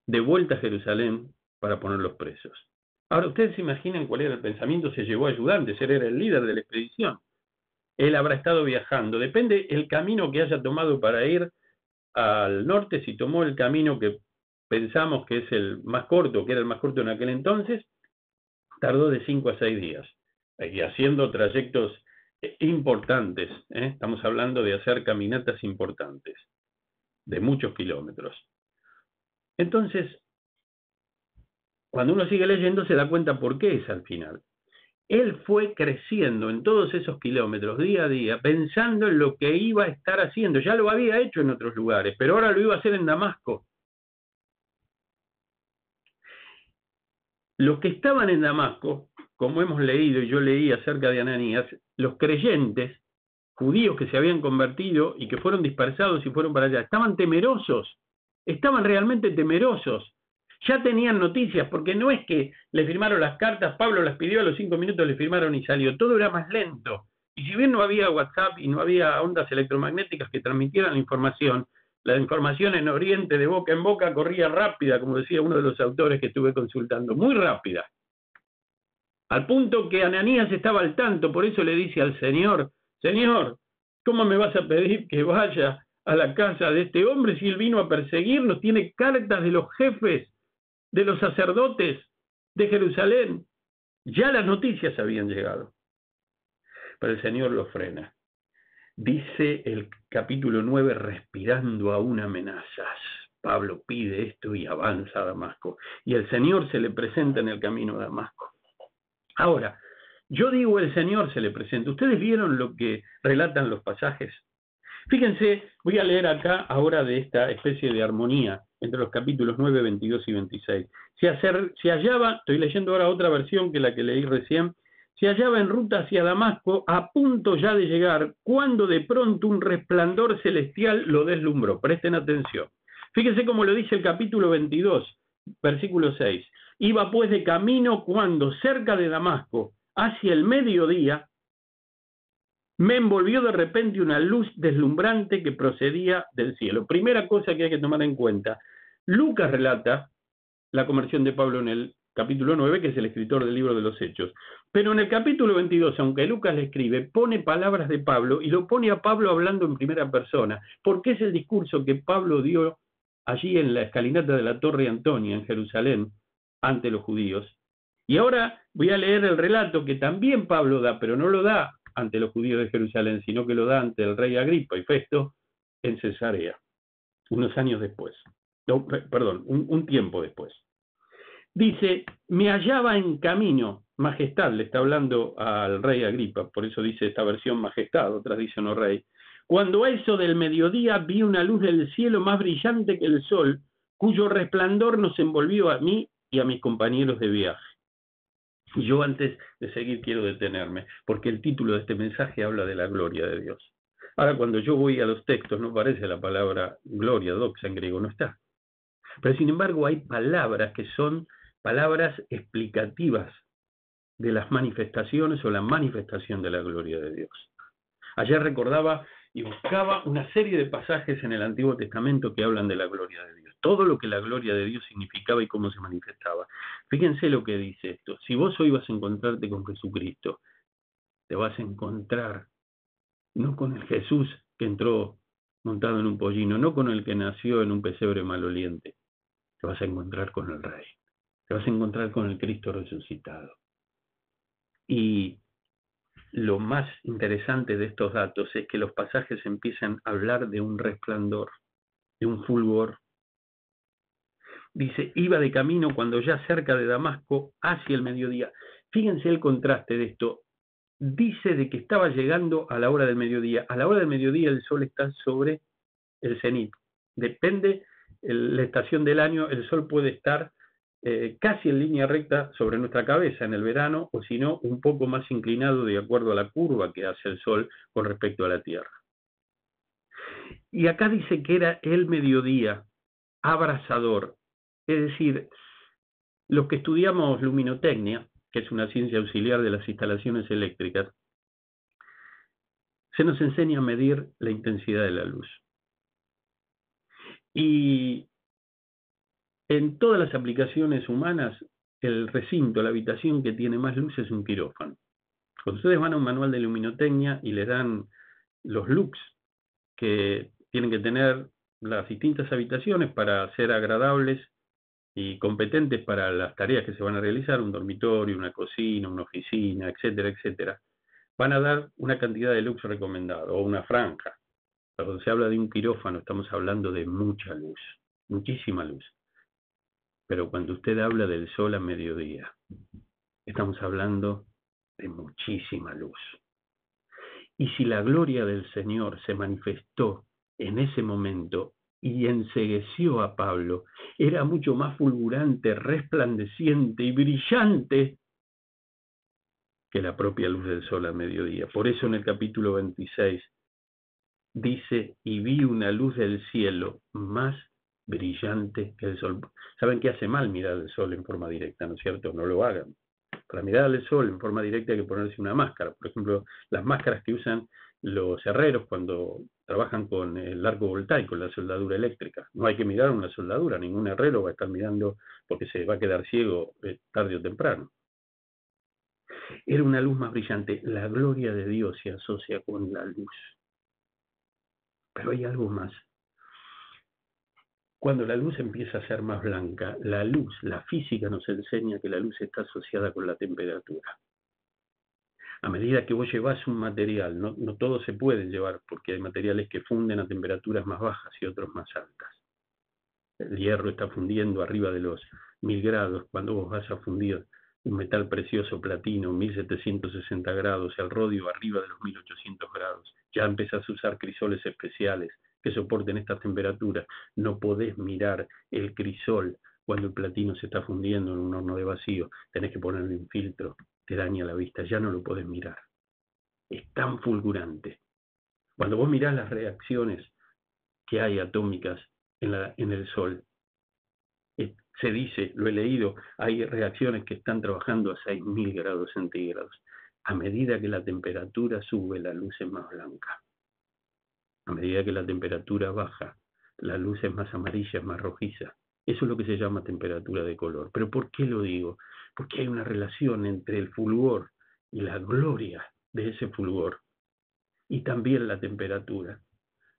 Speaker 1: de vuelta a Jerusalén para ponerlos presos. Ahora, ustedes se imaginan cuál era el pensamiento, se llevó ayudantes, él era el líder de la expedición. Él habrá estado viajando, depende el camino que haya tomado para ir al norte, si tomó el camino que pensamos que es el más corto, que era el más corto en aquel entonces, tardó de 5 a 6 días, y haciendo trayectos eh, importantes, ¿eh? estamos hablando de hacer caminatas importantes, de muchos kilómetros. Entonces, cuando uno sigue leyendo se da cuenta por qué es al final. Él fue creciendo en todos esos kilómetros día a día, pensando en lo que iba a estar haciendo. Ya lo había hecho en otros lugares, pero ahora lo iba a hacer en Damasco. Los que estaban en Damasco, como hemos leído y yo leí acerca de Ananías, los creyentes, judíos que se habían convertido y que fueron dispersados y fueron para allá, estaban temerosos, estaban realmente temerosos ya tenían noticias, porque no es que le firmaron las cartas, Pablo las pidió, a los cinco minutos le firmaron y salió, todo era más lento. Y si bien no había WhatsApp y no había ondas electromagnéticas que transmitieran la información, la información en Oriente de boca en boca corría rápida, como decía uno de los autores que estuve consultando, muy rápida. Al punto que Ananías estaba al tanto, por eso le dice al Señor, Señor, ¿cómo me vas a pedir que vaya a la casa de este hombre si él vino a perseguirnos? Tiene cartas de los jefes de los sacerdotes de Jerusalén. Ya las noticias habían llegado. Pero el Señor lo frena. Dice el capítulo 9, respirando aún amenazas. Pablo pide esto y avanza a Damasco. Y el Señor se le presenta en el camino a Damasco. Ahora, yo digo el Señor se le presenta. ¿Ustedes vieron lo que relatan los pasajes? Fíjense, voy a leer acá ahora de esta especie de armonía entre los capítulos 9, 22 y 26. Se, hallaba, estoy leyendo ahora otra versión que la que leí recién, se hallaba en ruta hacia Damasco, a punto ya de llegar, cuando de pronto un resplandor celestial lo deslumbró. Presten atención. Fíjense cómo lo dice el capítulo 22, versículo 6. Iba pues de camino cuando, cerca de Damasco, hacia el mediodía, me envolvió de repente una luz deslumbrante que procedía del cielo. Primera cosa que hay que tomar en cuenta, Lucas relata la conversión de Pablo en el capítulo 9, que es el escritor del libro de los Hechos. Pero en el capítulo 22, aunque Lucas le escribe, pone palabras de Pablo y lo pone a Pablo hablando en primera persona, porque es el discurso que Pablo dio allí en la escalinata de la Torre Antonia, en Jerusalén, ante los judíos. Y ahora voy a leer el relato que también Pablo da, pero no lo da ante los judíos de Jerusalén, sino que lo da ante el rey Agripa y Festo en Cesarea, unos años después perdón, un, tiempo después. Dice, me hallaba en camino, majestad, le está hablando al rey Agripa, por eso dice esta versión majestad, otras dicen no rey. Cuando a eso del mediodía vi una luz del cielo más brillante que el sol, cuyo resplandor nos envolvió a mí y a mis compañeros de viaje. Y yo antes de seguir quiero detenerme, porque el título de este mensaje habla de la gloria de Dios. Ahora, cuando yo voy a los textos, no aparece la palabra gloria, doxa en griego, no está. Pero sin embargo hay palabras que son palabras explicativas de las manifestaciones o la manifestación de la gloria de Dios. Ayer recordaba y buscaba una serie de pasajes en el Antiguo Testamento que hablan de la gloria de Dios, todo lo que la gloria de Dios significaba y cómo se manifestaba. Fíjense lo que dice esto, si vos hoy vas a encontrarte con Jesucristo, te vas a encontrar no con el Jesús que entró montado en un pollino, no con el que nació en un pesebre maloliente, te vas a encontrar con el Rey, te vas a encontrar con el Cristo resucitado. Y lo más interesante de estos datos es que los pasajes empiezan a hablar de un resplandor, de un fulgor. Dice, iba de camino cuando ya cerca de Damasco, hacia el mediodía. Fíjense el contraste de esto. Dice de que estaba llegando a la hora del mediodía. A la hora del mediodía el sol está sobre el cenit. Depende la estación del año el sol puede estar eh, casi en línea recta sobre nuestra cabeza en el verano, o si no, un poco más inclinado de acuerdo a la curva que hace el Sol con respecto a la Tierra. Y acá dice que era el mediodía, abrasador, es decir, los que estudiamos luminotecnia, que es una ciencia auxiliar de las instalaciones eléctricas, se nos enseña a medir la intensidad de la luz. Y en todas las aplicaciones humanas, el recinto, la habitación que tiene más luz es un quirófano. Cuando ustedes van a un manual de luminotecnia y les dan los looks que tienen que tener las distintas habitaciones para ser agradables y competentes para las tareas que se van a realizar, un dormitorio, una cocina, una oficina, etcétera, etcétera, van a dar una cantidad de lux recomendado o una franja. Cuando se habla de un quirófano estamos hablando de mucha luz, muchísima luz. Pero cuando usted habla del sol a mediodía, estamos hablando de muchísima luz. Y si la gloria del Señor se manifestó en ese momento y ensegueció a Pablo, era mucho más fulgurante, resplandeciente y brillante que la propia luz del sol a mediodía. Por eso en el capítulo 26 dice, y vi una luz del cielo más brillante que el sol. ¿Saben qué hace mal mirar el sol en forma directa, no es cierto? No lo hagan. Para mirar al sol en forma directa hay que ponerse una máscara. Por ejemplo, las máscaras que usan los herreros cuando trabajan con el arco voltaico, la soldadura eléctrica. No hay que mirar una soldadura, ningún herrero va a estar mirando porque se va a quedar ciego eh, tarde o temprano. Era una luz más brillante. La gloria de Dios se asocia con la luz. Pero hay algo más. Cuando la luz empieza a ser más blanca, la luz, la física nos enseña que la luz está asociada con la temperatura. A medida que vos llevas un material, no, no todo se puede llevar porque hay materiales que funden a temperaturas más bajas y otros más altas. El hierro está fundiendo arriba de los mil grados. Cuando vos vas a fundir un metal precioso platino, 1760 grados, el rodio arriba de los 1800 grados, ya empezás a usar crisoles especiales, que soporten estas temperaturas. No podés mirar el crisol cuando el platino se está fundiendo en un horno de vacío. Tenés que ponerle un filtro, te daña la vista, ya no lo podés mirar. Es tan fulgurante. Cuando vos mirás las reacciones que hay atómicas en, la, en el Sol, eh, se dice, lo he leído, hay reacciones que están trabajando a 6.000 grados centígrados. A medida que la temperatura sube, la luz es más blanca. A medida que la temperatura baja, la luz es más amarilla, es más rojiza. Eso es lo que se llama temperatura de color. Pero ¿por qué lo digo? Porque hay una relación entre el fulgor y la gloria de ese fulgor y también la temperatura.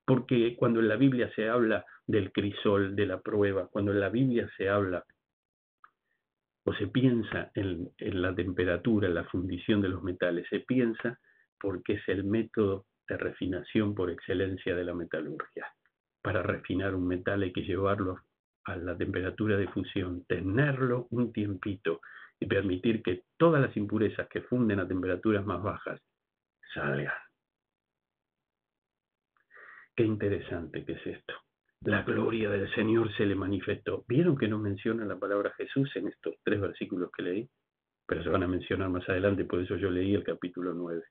Speaker 1: Porque cuando en la Biblia se habla del crisol, de la prueba, cuando en la Biblia se habla o se piensa en, la temperatura, en la fundición de los metales, se piensa porque es el método de refinación por excelencia de la metalurgia. Para refinar un metal hay que llevarlo a la temperatura de fusión, tenerlo un tiempito y permitir que todas las impurezas que funden a temperaturas más bajas salgan. Qué interesante que es esto. La gloria del Señor se le manifestó. ¿Vieron que no menciona la palabra Jesús en estos tres versículos que leí? Pero se van a mencionar más adelante, por eso yo leí el capítulo 9.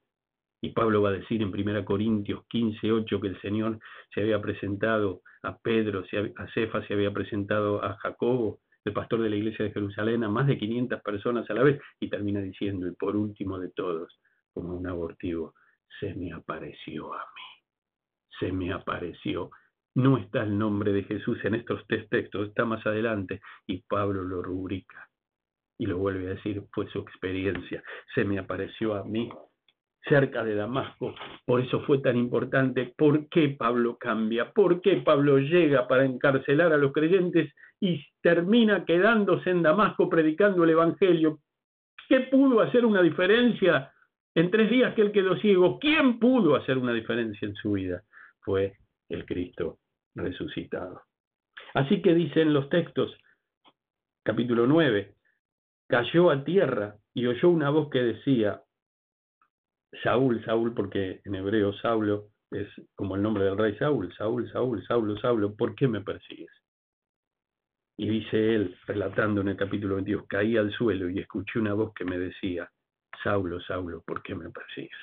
Speaker 1: Y Pablo va a decir en 1 Corintios 15, 8 que el Señor se había presentado a Pedro, a Cefa, se había presentado a Jacobo, el pastor de la iglesia de Jerusalén, a más de 500 personas a la vez, y termina diciendo, y por último de todos, como un abortivo, se me apareció a mí, se me apareció. No está el nombre de Jesús en estos tres textos, está más adelante, y Pablo lo rubrica y lo vuelve a decir, fue su experiencia, se me apareció a mí cerca de Damasco. Por eso fue tan importante. ¿Por qué Pablo cambia? ¿Por qué Pablo llega para encarcelar a los creyentes y termina quedándose en Damasco predicando el Evangelio? ¿Qué pudo hacer una diferencia en tres días que él quedó ciego? ¿Quién pudo hacer una diferencia en su vida? Fue el Cristo resucitado. Así que dicen los textos, capítulo 9, cayó a tierra y oyó una voz que decía, Saúl, Saúl, porque en hebreo Saulo es como el nombre del rey Saúl, Saúl, Saúl, Saulo, Saulo, ¿por qué me persigues? Y dice él, relatando en el capítulo 22, caí al suelo y escuché una voz que me decía, Saulo, Saulo, ¿por qué me persigues?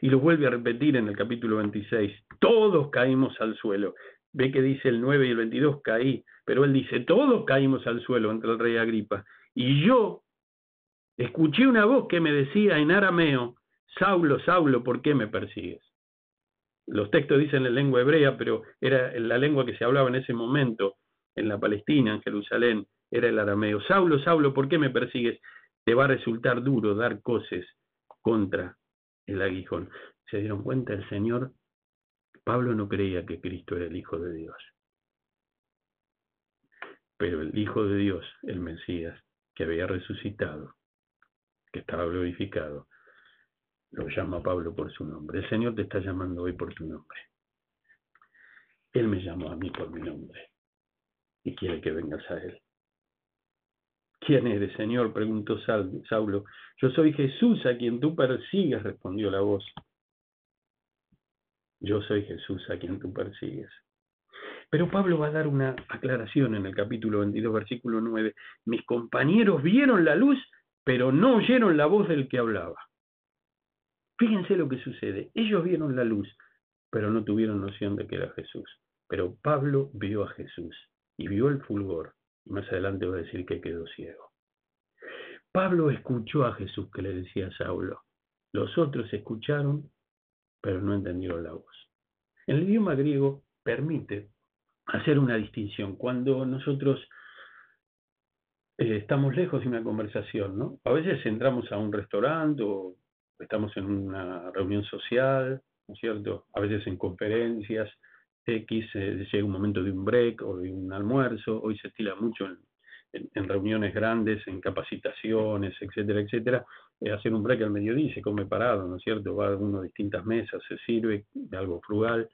Speaker 1: Y lo vuelve a repetir en el capítulo 26, todos caímos al suelo. Ve que dice el 9 y el 22, caí, pero él dice, todos caímos al suelo entre el rey Agripa. Y yo escuché una voz que me decía en arameo, Saulo, Saulo, ¿por qué me persigues? Los textos dicen en lengua hebrea, pero era la lengua que se hablaba en ese momento en la Palestina, en Jerusalén, era el arameo. Saulo, Saulo, ¿por qué me persigues? Te va a resultar duro dar coces contra el aguijón. ¿Se dieron cuenta? El Señor, Pablo no creía que Cristo era el Hijo de Dios. Pero el Hijo de Dios, el Mesías, que había resucitado, estaba glorificado, lo llama Pablo por su nombre. El Señor te está llamando hoy por tu nombre. Él me llamó a mí por mi nombre y quiere que vengas a Él. ¿Quién eres, Señor? preguntó Saulo. Yo soy Jesús a quien tú persigues, respondió la voz. Yo soy Jesús a quien tú persigues. Pero Pablo va a dar una aclaración en el capítulo 22, versículo 9. Mis compañeros vieron la luz, pero no oyeron la voz del que hablaba. Fíjense lo que sucede. Ellos vieron la luz, pero no tuvieron noción de que era Jesús. Pero Pablo vio a Jesús y vio el fulgor. Y más adelante va a decir que quedó ciego. Pablo escuchó a Jesús que le decía a Saulo. Los otros escucharon, pero no entendieron la voz. El idioma griego permite hacer una distinción. Cuando nosotros eh, estamos lejos de una conversación, ¿no? A veces entramos a un restaurante o estamos en una reunión social, ¿no es cierto? A veces en conferencias X, eh, llega un momento de un break o de un almuerzo, hoy se estila mucho en, reuniones grandes, en capacitaciones, etcétera, etcétera, eh, hacer un break al mediodía se come parado, ¿no es cierto? Va a uno a distintas mesas, se sirve de algo frugal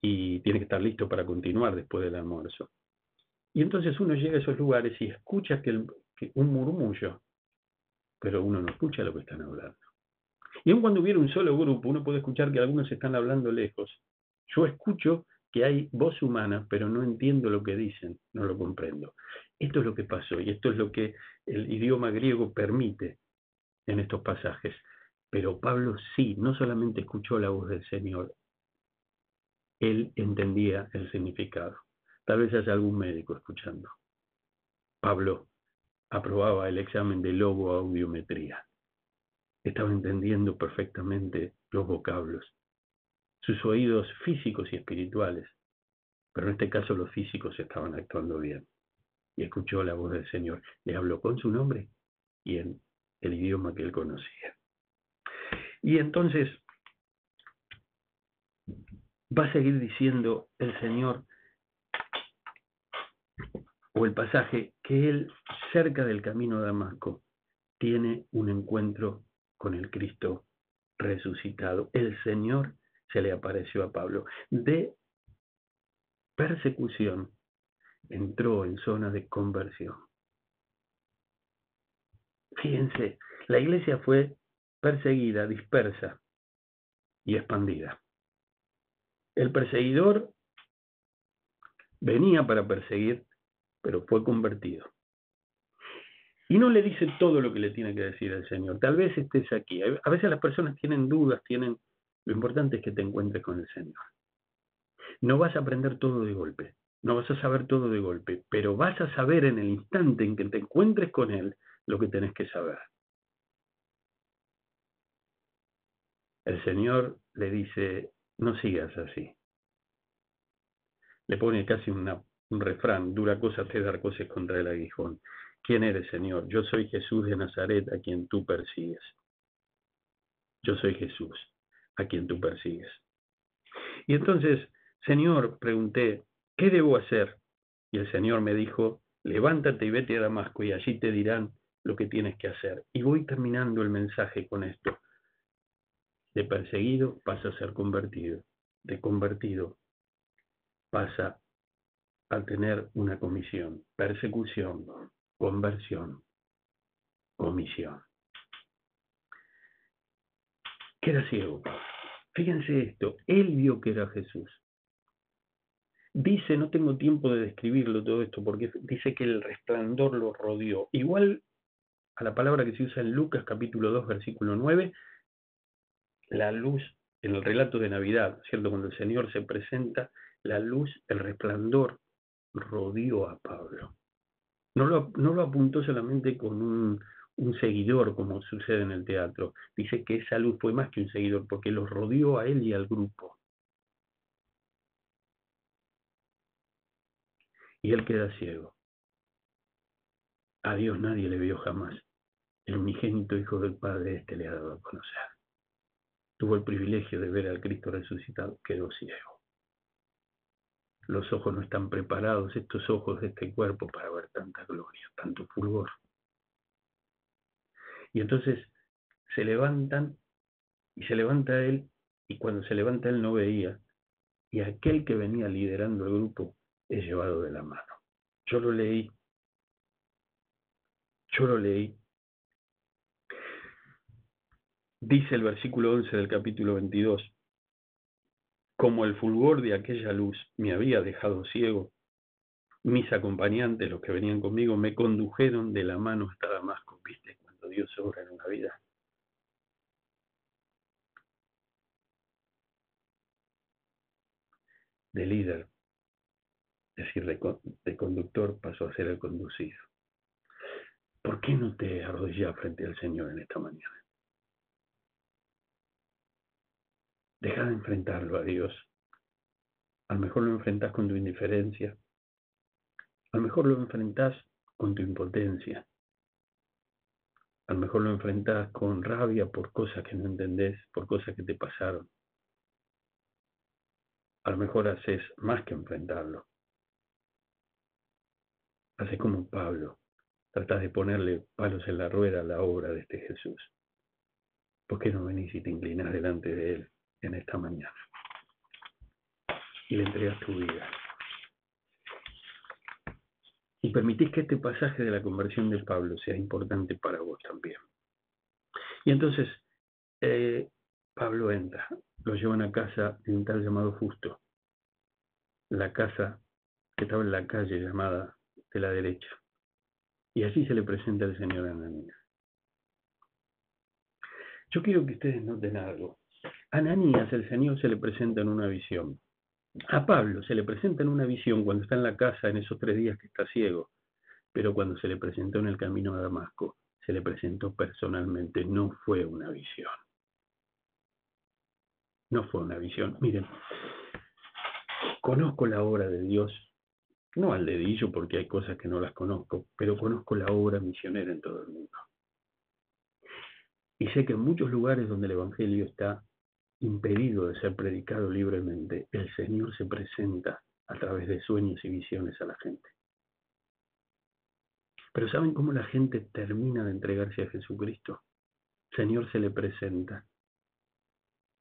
Speaker 1: y tiene que estar listo para continuar después del almuerzo. Y entonces uno llega a esos lugares y escucha que un murmullo, pero uno no escucha lo que están hablando. Y aun cuando hubiera un solo grupo, uno puede escuchar que algunos están hablando lejos. Yo escucho que hay voz humana, pero no entiendo lo que dicen, no lo comprendo. Esto es lo que pasó y esto es lo que el idioma griego permite en estos pasajes. Pero Pablo sí, no solamente escuchó la voz del Señor, él entendía el significado. Tal vez haya algún médico escuchando. Pablo aprobaba el examen de logoaudiometría estaba entendiendo perfectamente los vocablos, sus oídos físicos y espirituales, pero en este caso los físicos estaban actuando bien. Y escuchó la voz del Señor, le habló con su nombre y en el idioma que él conocía. Y entonces va a seguir diciendo el Señor, o el pasaje, que él cerca del camino de Damasco tiene un encuentro con el Cristo resucitado. El Señor se le apareció a Pablo. De persecución entró en zona de conversión. Fíjense, la iglesia fue perseguida, dispersa y expandida. El perseguidor venía para perseguir, pero fue convertido. Y no le dice todo lo que le tiene que decir el Señor. Tal vez estés aquí. A veces las personas tienen dudas, tienen... Lo importante es que te encuentres con el Señor. No vas a aprender todo de golpe, no vas a saber todo de golpe, pero vas a saber en el instante en que te encuentres con Él lo que tenés que saber. El Señor le dice, no sigas así. Le pone casi un refrán, dura cosa te dar cosas contra el aguijón. ¿Quién eres, Señor? Yo soy Jesús de Nazaret, a quien tú persigues. Yo soy Jesús, a quien tú persigues. Y entonces, Señor, pregunté, ¿qué debo hacer? Y el Señor me dijo, levántate y vete a Damasco y allí te dirán lo que tienes que hacer. Y voy terminando el mensaje con esto. De perseguido pasa a ser convertido. De convertido pasa a tener una comisión. Persecución, conversión, comisión. Queda ciego. Fíjense esto, él vio que era Jesús. Dice, no tengo tiempo de describirlo todo esto, porque dice que el resplandor lo rodeó. Igual a la palabra que se usa en Lucas capítulo 2, versículo 9, la luz, en el relato de Navidad, ¿cierto? Cuando el Señor se presenta, la luz, el resplandor rodeó a Pablo. No lo, apuntó solamente con un, un seguidor, como sucede en el teatro. Dice que esa luz fue más que un seguidor, porque lo rodeó a él y al grupo. y él queda ciego. A Dios nadie le vio jamás. El unigénito Hijo del Padre este le ha dado a conocer. Tuvo el privilegio de ver al Cristo resucitado, quedó ciego. Los ojos no están preparados, estos ojos de este cuerpo, para ver tanta gloria, tanto fulgor. Y entonces se levantan y se levanta él, y cuando se levanta él no veía, y aquel que venía liderando el grupo he llevado de la mano. Yo lo leí. Yo lo leí. Dice el versículo 11 del capítulo 22, como el fulgor de aquella luz me había dejado ciego, mis acompañantes, los que venían conmigo, me condujeron de la mano hasta Damasco, viste, cuando Dios obra en una vida. De líder, es decir, de, conductor pasó a ser el conducido. ¿Por qué no te arrodillas frente al Señor en esta mañana? Deja de enfrentarlo a Dios. A lo mejor lo enfrentas con tu indiferencia. A lo mejor lo enfrentas con tu impotencia. A lo mejor lo enfrentas con rabia por cosas que no entendés, por cosas que te pasaron. A lo mejor haces más que enfrentarlo. Hace como Pablo, tratas de ponerle palos en la rueda a la obra de este Jesús. ¿Por qué no venís y te inclinas delante de Él en esta mañana? Y le entregas tu vida. Y permitís que este pasaje de la conversión de Pablo sea importante para vos también. Y entonces eh, Pablo entra, lo llevan a casa de un tal llamado Justo, la casa que estaba en la calle llamada de la derecha. Y así se le presenta el Señor Ananías. Yo quiero que ustedes noten algo. Ananías el Señor se le presenta en una visión. A Pablo se le presenta en una visión cuando está en la casa en esos tres días que está ciego. Pero cuando se le presentó en el camino a Damasco, se le presentó personalmente. No fue una visión. No fue una visión. Miren, conozco la obra de Dios no al dedillo porque hay cosas que no las conozco, pero conozco la obra misionera en todo el mundo. Y sé que en muchos lugares donde el Evangelio está impedido de ser predicado libremente, el Señor se presenta a través de sueños y visiones a la gente. Pero ¿saben cómo la gente termina de entregarse a Jesucristo? Señor se le presenta,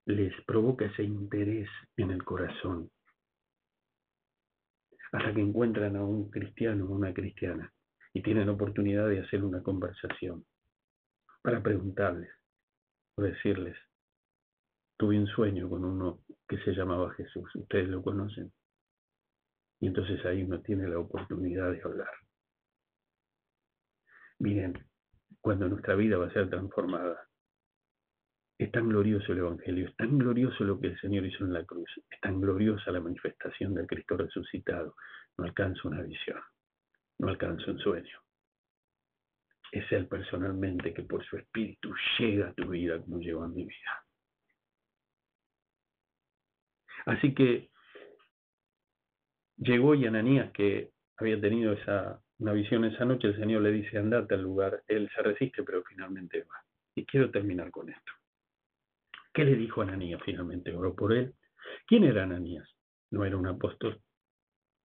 Speaker 1: les provoca ese interés en el corazón, hasta que encuentran a un cristiano o una cristiana y tienen oportunidad de hacer una conversación para preguntarles o decirles, tuve un sueño con uno que se llamaba Jesús, ustedes lo conocen. Y entonces ahí uno tiene la oportunidad de hablar. Miren, cuando nuestra vida va a ser transformada, es tan glorioso el Evangelio, es tan glorioso lo que el Señor hizo en la cruz, es tan gloriosa la manifestación del Cristo resucitado. No alcanzo una visión, no alcanzo un sueño. Es Él personalmente que por su Espíritu llega a tu vida como llegó a mi vida. Así que llegó y Ananías, que había tenido esa, una visión esa noche, el Señor le dice, andate al lugar. Él se resiste, pero finalmente va. Y quiero terminar con esto. ¿Qué le dijo Ananías finalmente? Oró por él. ¿Quién era Ananías? No era un apóstol.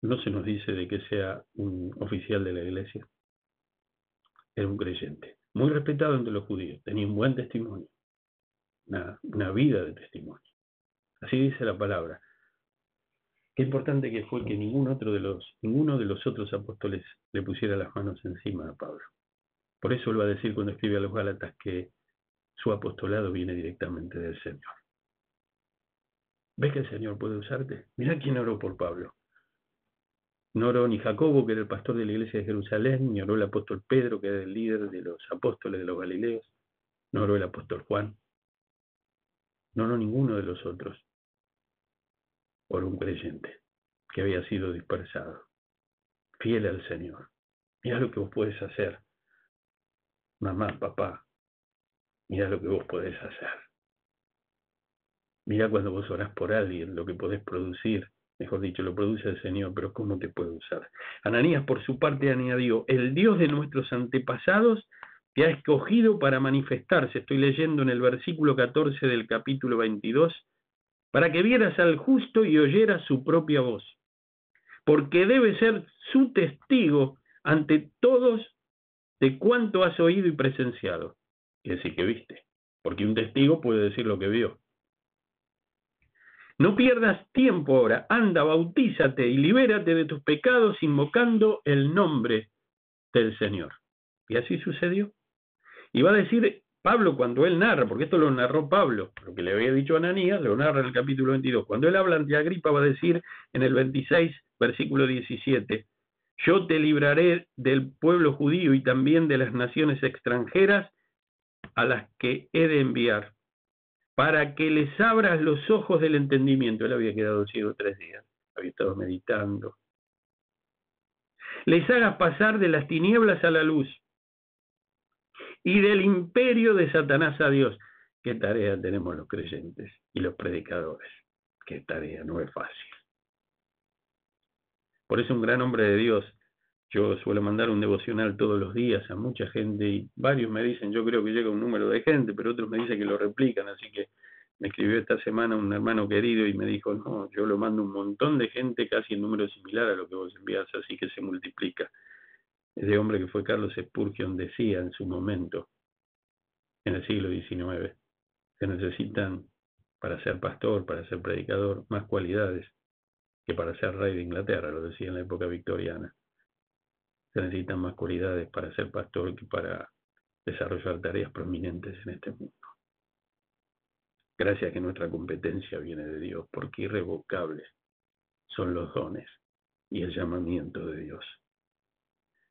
Speaker 1: No se nos dice de que sea un oficial de la iglesia. Era un creyente. Muy respetado entre los judíos. Tenía un buen testimonio. Una, una vida de testimonio. Así dice la palabra. Qué importante que fue que ningún otro de los, ninguno de los otros apóstoles le pusiera las manos encima a Pablo. Por eso lo va a decir cuando escribe a los Gálatas que su apostolado viene directamente del Señor. ¿Ves que el Señor puede usarte? Mira quién oró por Pablo. No oró ni Jacobo, que era el pastor de la iglesia de Jerusalén, ni oró el apóstol Pedro, que era el líder de los apóstoles de los Galileos, no oró el apóstol Juan, no oró ninguno de los otros. Oró un creyente que había sido dispersado, fiel al Señor. Mira lo que vos podés hacer, mamá, papá, mira lo que vos podés hacer. Mira cuando vos orás por alguien, lo que podés producir mejor dicho, lo produce el Señor, pero ¿cómo te puede usar? Ananías, por su parte, añadió, el Dios de nuestros antepasados te ha escogido para manifestarse, estoy leyendo en el versículo 14 del capítulo 22, para que vieras al justo y oyeras su propia voz, porque debe ser su testigo ante todos de cuanto has oído y presenciado. Y decir que viste, porque un testigo puede decir lo que vio. No pierdas tiempo ahora, anda, bautízate y libérate de tus pecados invocando el nombre del Señor. Y así sucedió. Y va a decir Pablo cuando él narra, porque esto lo narró Pablo, lo que le había dicho a Ananías, lo narra en el capítulo 22. Cuando él habla ante Agripa va a decir en el 26, versículo 17, yo te libraré del pueblo judío y también de las naciones extranjeras a las que he de enviar para que les abras los ojos del entendimiento. Él había quedado ciego tres días, había estado meditando. Les hagas pasar de las tinieblas a la luz y del imperio de Satanás a Dios. ¿Qué tarea tenemos los creyentes y los predicadores? ¿Qué tarea? No es fácil. Por eso un gran hombre de Dios yo suelo mandar un devocional todos los días a mucha gente y varios me dicen, yo creo que llega un número de gente, pero otros me dicen que lo replican, así que me escribió esta semana un hermano querido y me dijo, no, yo lo mando un montón de gente casi en número similar a lo que vos envías, así que se multiplica. Ese hombre que fue Carlos Spurgeon decía en su momento, en el siglo XIX, se necesitan para ser pastor, para ser predicador, más cualidades que para ser rey de Inglaterra, lo decía en la época victoriana se necesitan más cualidades para ser pastor que para desarrollar tareas prominentes en este mundo. Gracias que nuestra competencia viene de Dios, porque irrevocables son los dones y el llamamiento de Dios.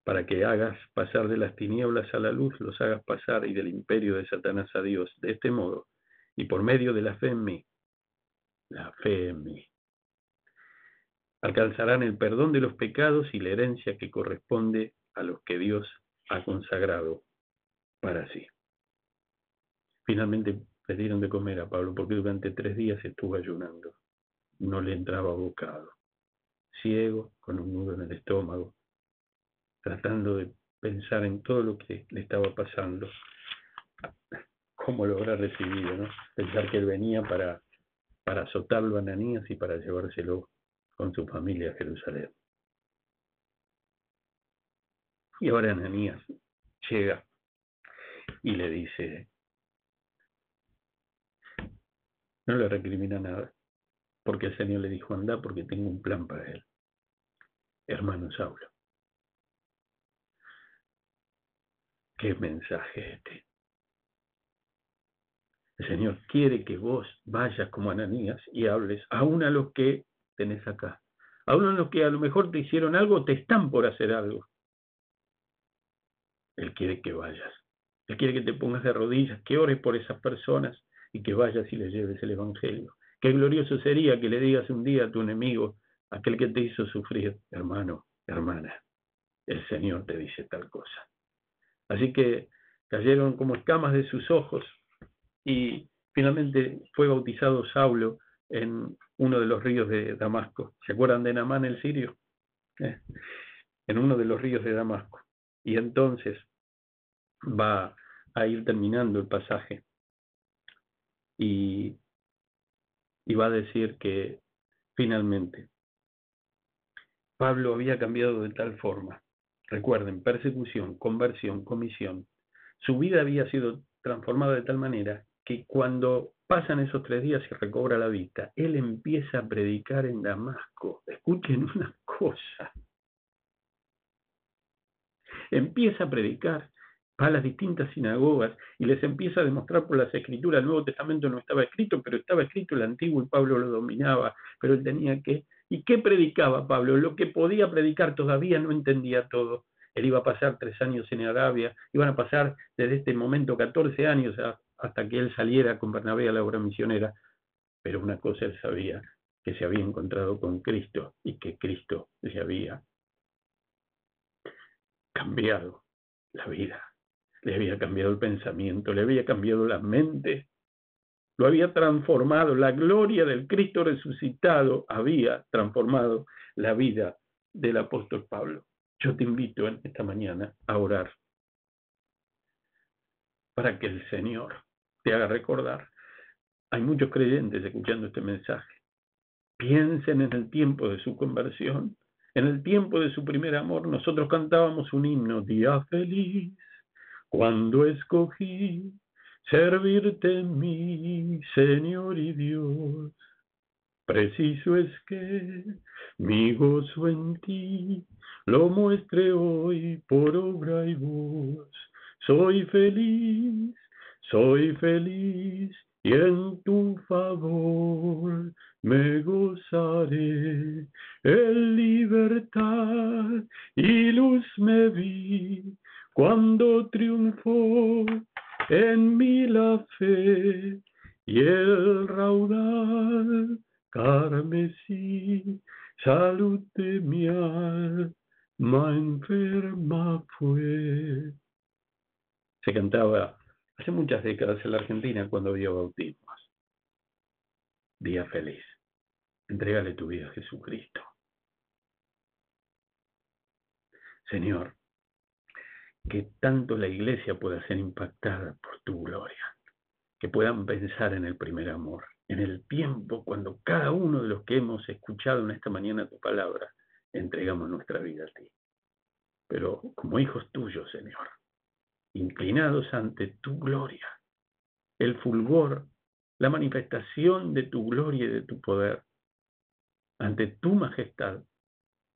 Speaker 1: Para que hagas pasar de las tinieblas a la luz, los hagas pasar y del imperio de Satanás a Dios, de este modo, y por medio de la fe en mí, la fe en mí, alcanzarán el perdón de los pecados y la herencia que corresponde a los que Dios ha consagrado para sí. Finalmente le dieron de comer a Pablo porque durante tres días estuvo ayunando. No le entraba bocado. Ciego, con un nudo en el estómago, tratando de pensar en todo lo que le estaba pasando. ¿Cómo lo habrá recibido? ¿no? Pensar que él venía para, para azotarlo a Ananías y para llevárselo con su familia a Jerusalén. Y ahora Ananías llega y le dice, no le recrimina nada, porque el Señor le dijo, anda porque tengo un plan para él. Hermano Saulo. ¿Qué mensaje este? El Señor quiere que vos vayas como Ananías y hables aún a los que tenés acá. A uno los que a lo mejor te hicieron algo, te están por hacer algo. Él quiere que vayas. Él quiere que te pongas de rodillas, que ores por esas personas y que vayas y les lleves el Evangelio. Qué glorioso sería que le digas un día a tu enemigo, aquel que te hizo sufrir, hermano, hermana, el Señor te dice tal cosa. Así que cayeron como escamas de sus ojos y finalmente fue bautizado Saulo en uno de los ríos de Damasco. ¿Se acuerdan de Namán el sirio? Eh, en uno de los ríos de Damasco. Y entonces va a ir terminando el pasaje y, y va a decir que finalmente Pablo había cambiado de tal forma. Recuerden, persecución, conversión, comisión. Su vida había sido transformada de tal manera que cuando Pasan esos tres días y recobra la vista. Él empieza a predicar en Damasco. Escuchen una cosa. Empieza a predicar a las distintas sinagogas y les empieza a demostrar por las escrituras. El Nuevo Testamento no estaba escrito, pero estaba escrito el Antiguo y Pablo lo dominaba. Pero él tenía que ¿Y qué predicaba Pablo? Lo que podía predicar todavía no entendía todo. Él iba a pasar tres años en Arabia, iban a pasar desde este momento 14 años hasta que él saliera con Bernabé a la obra misionera. Pero una cosa él sabía, que se había encontrado con Cristo y que Cristo le había cambiado la vida, le había cambiado el pensamiento, le había cambiado la mente, lo había transformado, la gloria del Cristo resucitado había transformado la vida del apóstol Pablo. Yo te invito en esta mañana a orar para que el Señor te haga recordar. Hay muchos creyentes escuchando este mensaje. Piensen en el tiempo de su conversión, en el tiempo de su primer amor. Nosotros cantábamos un himno, día feliz, cuando escogí servirte mi Señor y Dios. Preciso es que mi gozo en ti lo muestre hoy por obra y voz. Soy feliz, soy feliz y en tu favor me gozaré. En libertad y luz me vi cuando triunfó en mí la fe y el raudal carmesí, salud de mi alma enferma fue. Se cantaba hace muchas décadas en la Argentina cuando había bautismos. Día feliz. Entrégale tu vida a Jesucristo. Señor, que tanto la iglesia pueda ser impactada por tu gloria, que puedan pensar en el primer amor, en el tiempo cuando cada uno de los que hemos escuchado en esta mañana tu palabra, entregamos nuestra vida a ti. Pero como hijos tuyos, Señor, inclinados ante tu gloria, el fulgor, la manifestación de tu gloria y de tu poder, ante tu majestad,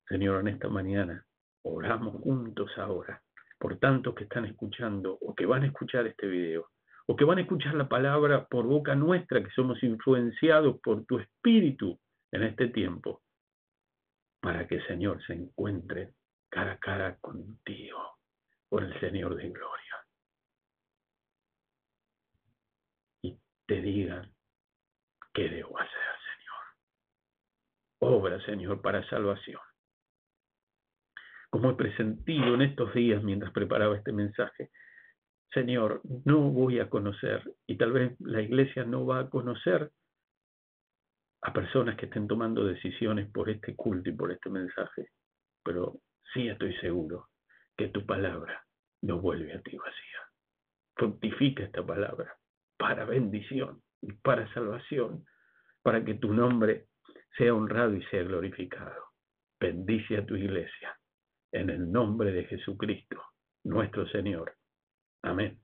Speaker 1: Señor, en esta mañana, oramos juntos ahora por tantos que están escuchando o que van a escuchar este video, o que van a escuchar la palabra por boca nuestra, que somos influenciados por tu espíritu en este tiempo, para que Señor se encuentre cara a cara contigo, por el Señor de gloria. Y te digan, ¿qué debo hacer, Señor? Obra, Señor, para salvación como he presentido en estos días mientras preparaba este mensaje, Señor, no voy a conocer, y tal vez la iglesia no va a conocer a personas que estén tomando decisiones por este culto y por este mensaje, pero sí estoy seguro que tu palabra no vuelve a ti vacía. Fructifica esta palabra para bendición y para salvación, para que tu nombre sea honrado y sea glorificado. Bendice a tu iglesia en el nombre de Jesucristo, nuestro Señor. Amén.